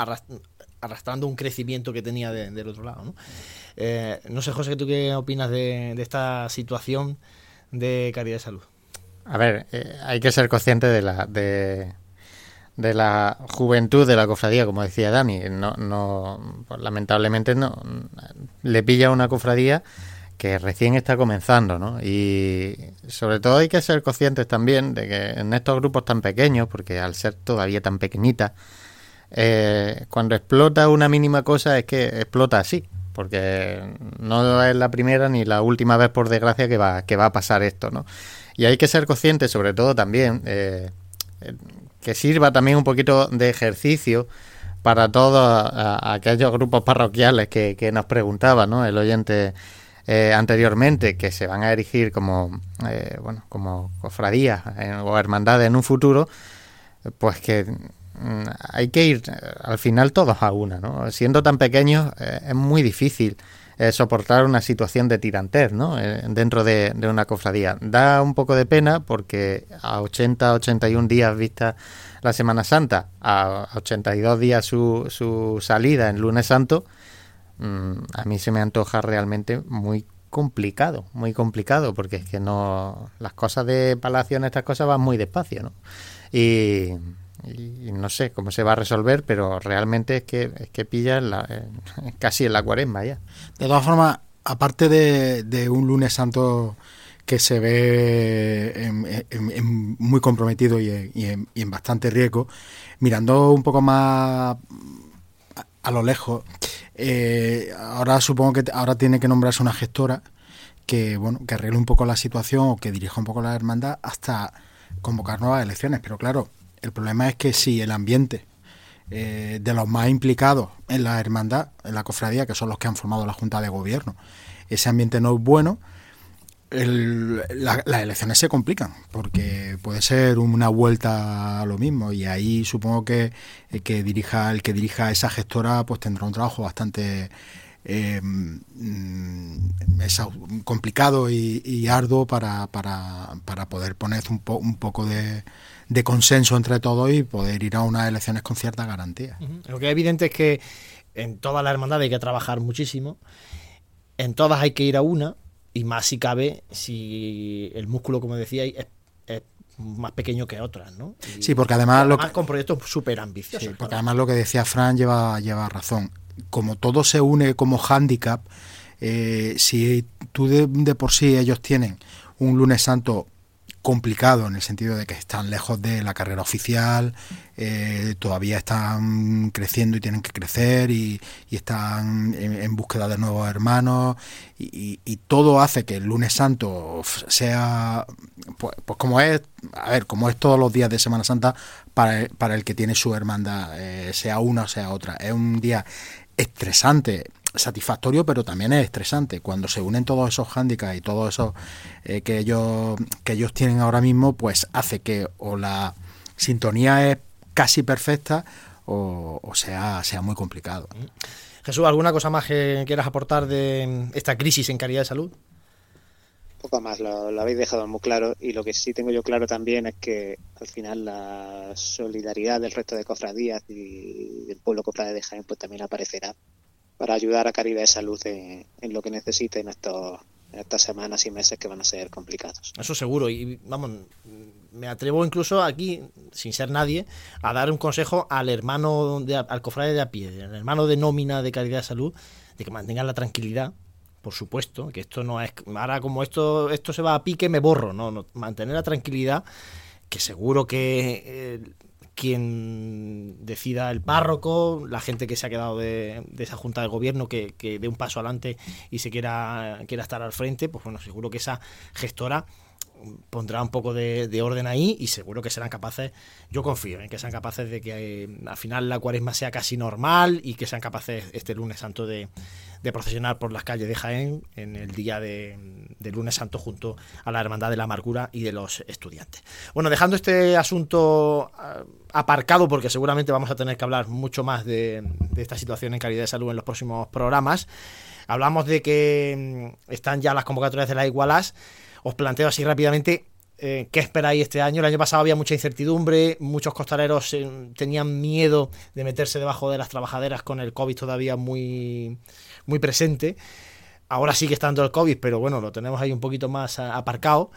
arrastrando un crecimiento que tenía del otro lado. ¿no? Eh, no sé, José, ¿tú qué opinas de, esta situación de calidad de salud? A ver, eh, hay que ser consciente de la, de, de la juventud de la cofradía, como decía Dani. No, no, pues, lamentablemente no le pilla una cofradía que recién está comenzando, ¿no? Y sobre todo hay que ser conscientes también de que en estos grupos tan pequeños, porque al ser todavía tan pequeñita, eh, cuando explota una mínima cosa es que explota así, porque no es la primera ni la última vez, por desgracia, que va, que va a pasar esto, ¿no? Y hay que ser conscientes, sobre todo también, eh, que sirva también un poquito de ejercicio para todos aquellos grupos parroquiales que, nos preguntaba, ¿no? El oyente eh, anteriormente que se van a erigir como, eh, bueno, como cofradías o hermandades en un futuro, pues que mm, hay que ir eh, al final todos a una, ¿no? Siendo tan pequeños es muy difícil soportar una situación de tirantez, ¿no? dentro de, de, una cofradía. Da un poco de pena porque a 80, 81 días vista la Semana Santa, a 82 días su, su salida en lunes santo, Mm, a mí se me antoja realmente muy complicado, muy complicado, porque es que no las cosas de Palacio en estas cosas van muy despacio, ¿no? Y, no sé cómo se va a resolver, pero realmente es que es que pilla casi en la cuaresma ya. De todas formas, aparte de, un lunes santo que se ve muy comprometido y, en, y en bastante riesgo, mirando un poco más a lo lejos, eh, ahora supongo que ahora tiene que nombrarse una gestora que bueno que arregle un poco la situación o que dirija un poco la hermandad hasta convocar nuevas elecciones. Pero claro, el problema es que si el ambiente eh, de los más implicados en la hermandad, en la cofradía, que son los que han formado la Junta de Gobierno, ese ambiente no es bueno, las elecciones se complican porque puede ser una vuelta a lo mismo y ahí supongo que dirija el que dirija esa gestora pues tendrá un trabajo bastante eh, mm, complicado y, arduo para, poder poner un poco de, de, consenso entre todos y poder ir a unas elecciones con cierta garantía. Lo que es evidente es que en toda la hermandad hay que trabajar muchísimo, en todas hay que ir a una y más si cabe si el músculo, como decía, es, más pequeño que otras, ¿no? sí, porque además... lo con proyectos súper ambiciosos. Sí, porque además lo que decía Fran lleva, lleva razón. Como todo se une como hándicap, eh, si tú de, de por sí ellos tienen un lunes santo complicado en el sentido de que están lejos de la carrera oficial, eh, todavía están creciendo y tienen que crecer y, están en, búsqueda de nuevos hermanos y, todo hace que el lunes santo sea pues, pues, como es a ver como es todos los días de Semana Santa para, para el que tiene su hermandad eh, sea una o sea otra. Es un día estresante satisfactorio, pero también es estresante. Cuando se unen todos esos hándicaps y todo eso eh, que ellos que ellos tienen ahora mismo, pues hace que o la sintonía es casi perfecta o, sea, sea muy complicado. Jesús, ¿alguna cosa más que quieras aportar de esta crisis en calidad de salud? Poco más, lo, habéis dejado muy claro y lo que sí tengo yo claro también es que al final la solidaridad del resto de cofradías y del pueblo cofrade de Jaén pues también aparecerá para ayudar a Caridad de Salud en, lo que necesite en, estos, estas semanas y meses que van a ser complicados. Eso seguro, y vamos, me atrevo incluso aquí, sin ser nadie, a dar un consejo al hermano, de, al cofrade de a pie, al hermano de nómina de Caridad de Salud, de que mantengan la tranquilidad, por supuesto, que esto no es, ahora como esto, esto se va a pique, me borro, no, no mantener la tranquilidad, que seguro que... Eh, quien decida el párroco, la gente que se ha quedado de, esa junta de gobierno que, dé un paso adelante y se quiera, quiera estar al frente, pues bueno, seguro que esa gestora pondrá un poco de, orden ahí y seguro que serán capaces, yo confío en que sean capaces de que eh, al final la cuaresma sea casi normal y que sean capaces este lunes santo de, de procesionar por las calles de Jaén en el día de, lunes santo junto a la Hermandad de la Amargura y de los estudiantes. Bueno, dejando este asunto ah, aparcado porque seguramente vamos a tener que hablar mucho más de, esta situación en calidad de salud en los próximos programas. Hablamos de que mm, están ya las convocatorias de la Igualas os planteo así rápidamente eh, ¿Qué esperáis este año? El año pasado había mucha incertidumbre, muchos costaleros eh, tenían miedo de meterse debajo de las trabajaderas con el COVID todavía muy, muy presente. Ahora sigue estando el COVID, pero bueno, lo tenemos ahí un poquito más aparcado.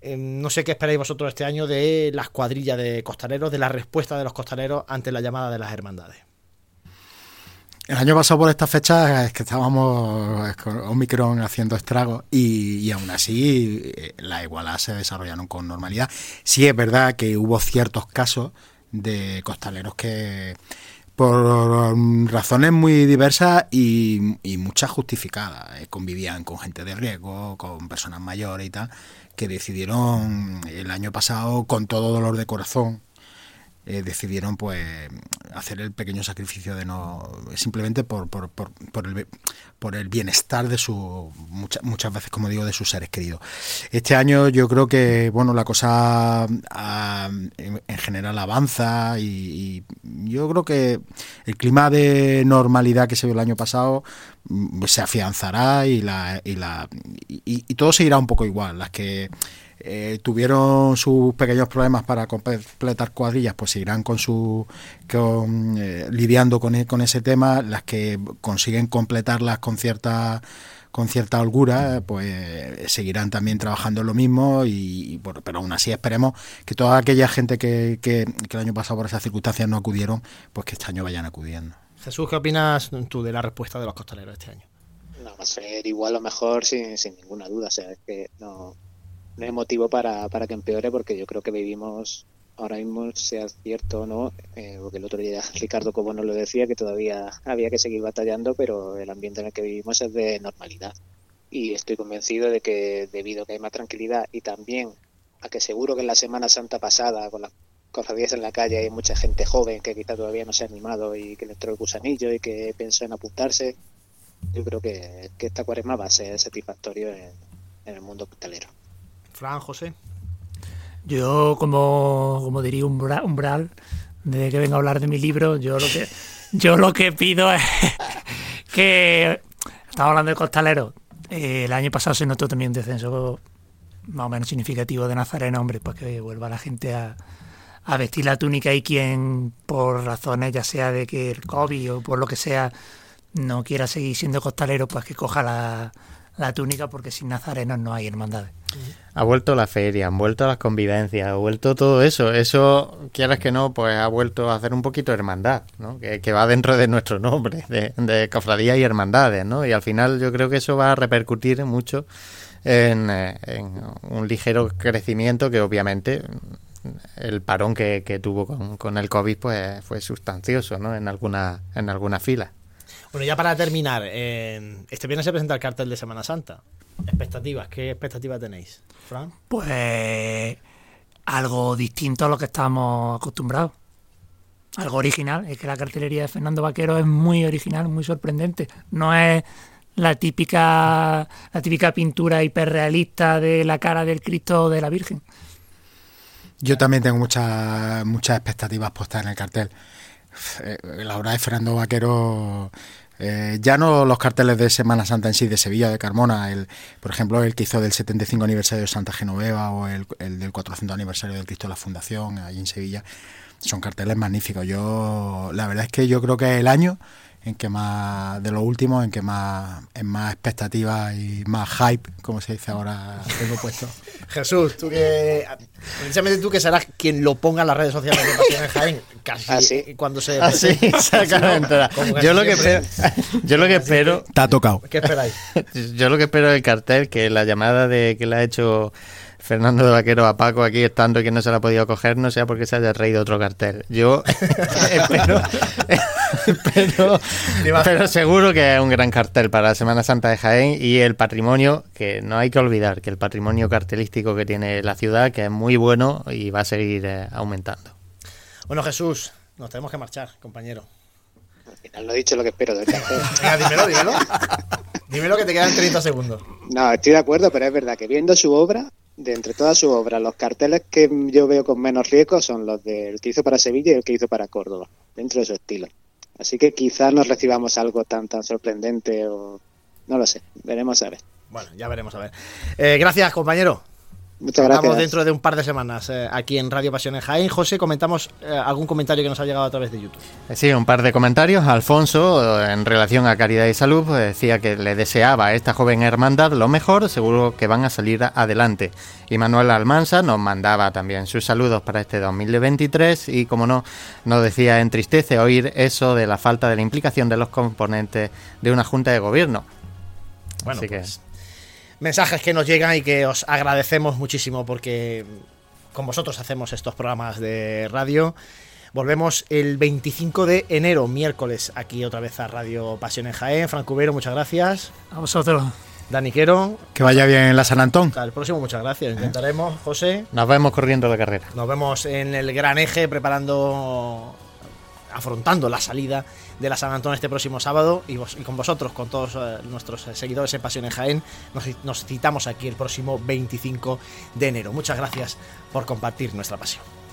Eh, no sé qué esperáis vosotros este año de las cuadrillas de costaleros, de la respuesta de los costaleros ante la llamada de las hermandades. El año pasado por esta fecha es que estábamos con Omicron haciendo estragos y, aún así eh, las igualas se desarrollaron con normalidad. Sí es verdad que hubo ciertos casos de costaleros que por razones muy diversas y, muchas justificadas, eh, convivían con gente de riesgo, con personas mayores y tal, que decidieron el año pasado con todo dolor de corazón eh, decidieron pues hacer el pequeño sacrificio de no simplemente por, por, por, por el, por el bienestar de su muchas muchas veces como digo de sus seres queridos. Este año yo creo que bueno la cosa ah, en, en, general avanza y, y, yo creo que el clima de normalidad que se vio el año pasado mm, se afianzará y la y la y, y todo seguirá un poco igual. Las que eh, tuvieron sus pequeños problemas para completar cuadrillas, pues seguirán con su con, eh, lidiando con, e, con ese tema. Las que consiguen completarlas con cierta con cierta holgura, pues seguirán también trabajando en lo mismo y, bueno, pero aún así esperemos que toda aquella gente que, que, que el año pasado por esas circunstancias no acudieron, pues que este año vayan acudiendo. Jesús, ¿qué opinas tú de la respuesta de los costaleros este año? No, va a ser igual o mejor sin, sin ninguna duda. O sea, es que no, no hay motivo para, para que empeore porque yo creo que vivimos ahora mismo, sea cierto o no, eh, porque el otro día Ricardo como nos lo decía, que todavía había que seguir batallando, pero el ambiente en el que vivimos es de normalidad. Y estoy convencido de que debido a que hay más tranquilidad y también a que seguro que en la Semana Santa pasada, con las cofradías en la calle, hay mucha gente joven que quizá todavía no se ha animado y que le entró el gusanillo y que pensó en apuntarse, yo creo que, que esta cuaresma va a ser satisfactorio en, en el mundo costalero. Fran, José. Yo, como, como diría umbral, umbral, de que venga a hablar de mi libro, yo lo que, yo lo que pido es que, estamos hablando de costalero, eh, el año pasado se notó también un descenso más o menos significativo de Nazareno, hombre, pues que vuelva la gente a, a vestir la túnica y quien, por razones ya sea de que el COVID o por lo que sea, no quiera seguir siendo costalero, pues que coja la, la túnica porque sin nazarenos no hay hermandades. Ha vuelto la feria, han vuelto las convivencias, ha vuelto todo eso. Eso, quieras que no, pues ha vuelto a hacer un poquito hermandad, ¿no? Que, va dentro de nuestro nombre, de, cofradías y hermandades, ¿no? Y al final yo creo que eso va a repercutir mucho en, en un ligero crecimiento que obviamente el parón que, que tuvo con, con, el COVID pues fue sustancioso, ¿no? En alguna, en alguna fila. Bueno, ya para terminar, eh, este viernes se presenta el cartel de Semana Santa. Expectativas, ¿qué expectativas tenéis, Fran? Pues algo distinto a lo que estamos acostumbrados. Algo original, es que la cartelería de Fernando Vaquero es muy original, muy sorprendente. No es la típica la típica pintura hiperrealista de la cara del Cristo o de la Virgen. Yo también tengo muchas muchas expectativas puestas en el cartel. La obra de Fernando Vaquero eh, ya no los carteles de Semana Santa en sí, de Sevilla, de Carmona, el, por ejemplo, el que hizo del 75 aniversario de Santa Genoveva o el, el del 400 aniversario del Cristo de la Fundación, allí en Sevilla, son carteles magníficos. Yo, la verdad es que yo creo que el año en que más, de los últimos, en que más, en más expectativas y más hype, como se dice ahora, tengo puesto. Jesús, tú que, precisamente tú que serás quien lo ponga en las redes sociales de Pasión en Jaén, casi ¿Ah, sí? cuando se... Ah, sí, exactamente. yo, lo que espero, yo lo que espero... Te ha tocado. ¿Qué esperáis? Yo lo que espero del cartel, que la llamada de que le ha hecho... Fernando de Vaquero a Paco aquí estando y que no se la ha podido coger, no sea porque se haya reído otro cartel. Yo espero, pero, pero seguro que es un gran cartel para la Semana Santa de Jaén y el patrimonio, que no hay que olvidar, que el patrimonio cartelístico que tiene la ciudad, que es muy bueno y va a seguir eh, aumentando. Bueno, Jesús, nos tenemos que marchar, compañero. Al final no he dicho lo que espero del cartel. Venga, dímelo, dímelo. dímelo que te quedan 30 segundos. No, estoy de acuerdo, pero es verdad que viendo su obra, de entre todas sus obras, los carteles que yo veo con menos riesgo son los del que hizo para Sevilla y el que hizo para Córdoba, dentro de su estilo. Así que quizás nos recibamos algo tan tan sorprendente o no lo sé, veremos a ver. Bueno, ya veremos a ver. Eh, gracias, compañero. Muchas gracias. dentro de un par de semanas eh, aquí en Radio Pasión en Jaén. José, comentamos eh, algún comentario que nos ha llegado a través de YouTube. Eh, Sí, un par de comentarios. Alfonso, en relación a Caridad y Salud, decía que le deseaba a esta joven hermandad lo mejor, seguro que van a salir adelante. Y Manuel Almanza nos mandaba también sus saludos para este 2023 y, como no, nos decía, entristece oír eso de la falta de la implicación de los componentes de una junta de gobierno. Bueno, Así que- pues, mensajes que nos llegan y que os agradecemos muchísimo porque con vosotros hacemos estos programas de radio. Volvemos el 25 de enero, miércoles, aquí otra vez a Radio Pasión en Jaén. Franco Cubero, muchas gracias. A vosotros. Dani Quero, Que vaya bien en la San Antón. hasta el próximo, muchas gracias. Intentaremos, José. Nos vemos corriendo de carrera. Nos vemos en el gran eje preparando, afrontando la salida de la San Antón este próximo sábado y, con vosotros, con todos eh, nuestros eh, seguidores en Pasión en Jaén, nos, nos citamos aquí el próximo 25 de enero. Muchas gracias por compartir nuestra pasión.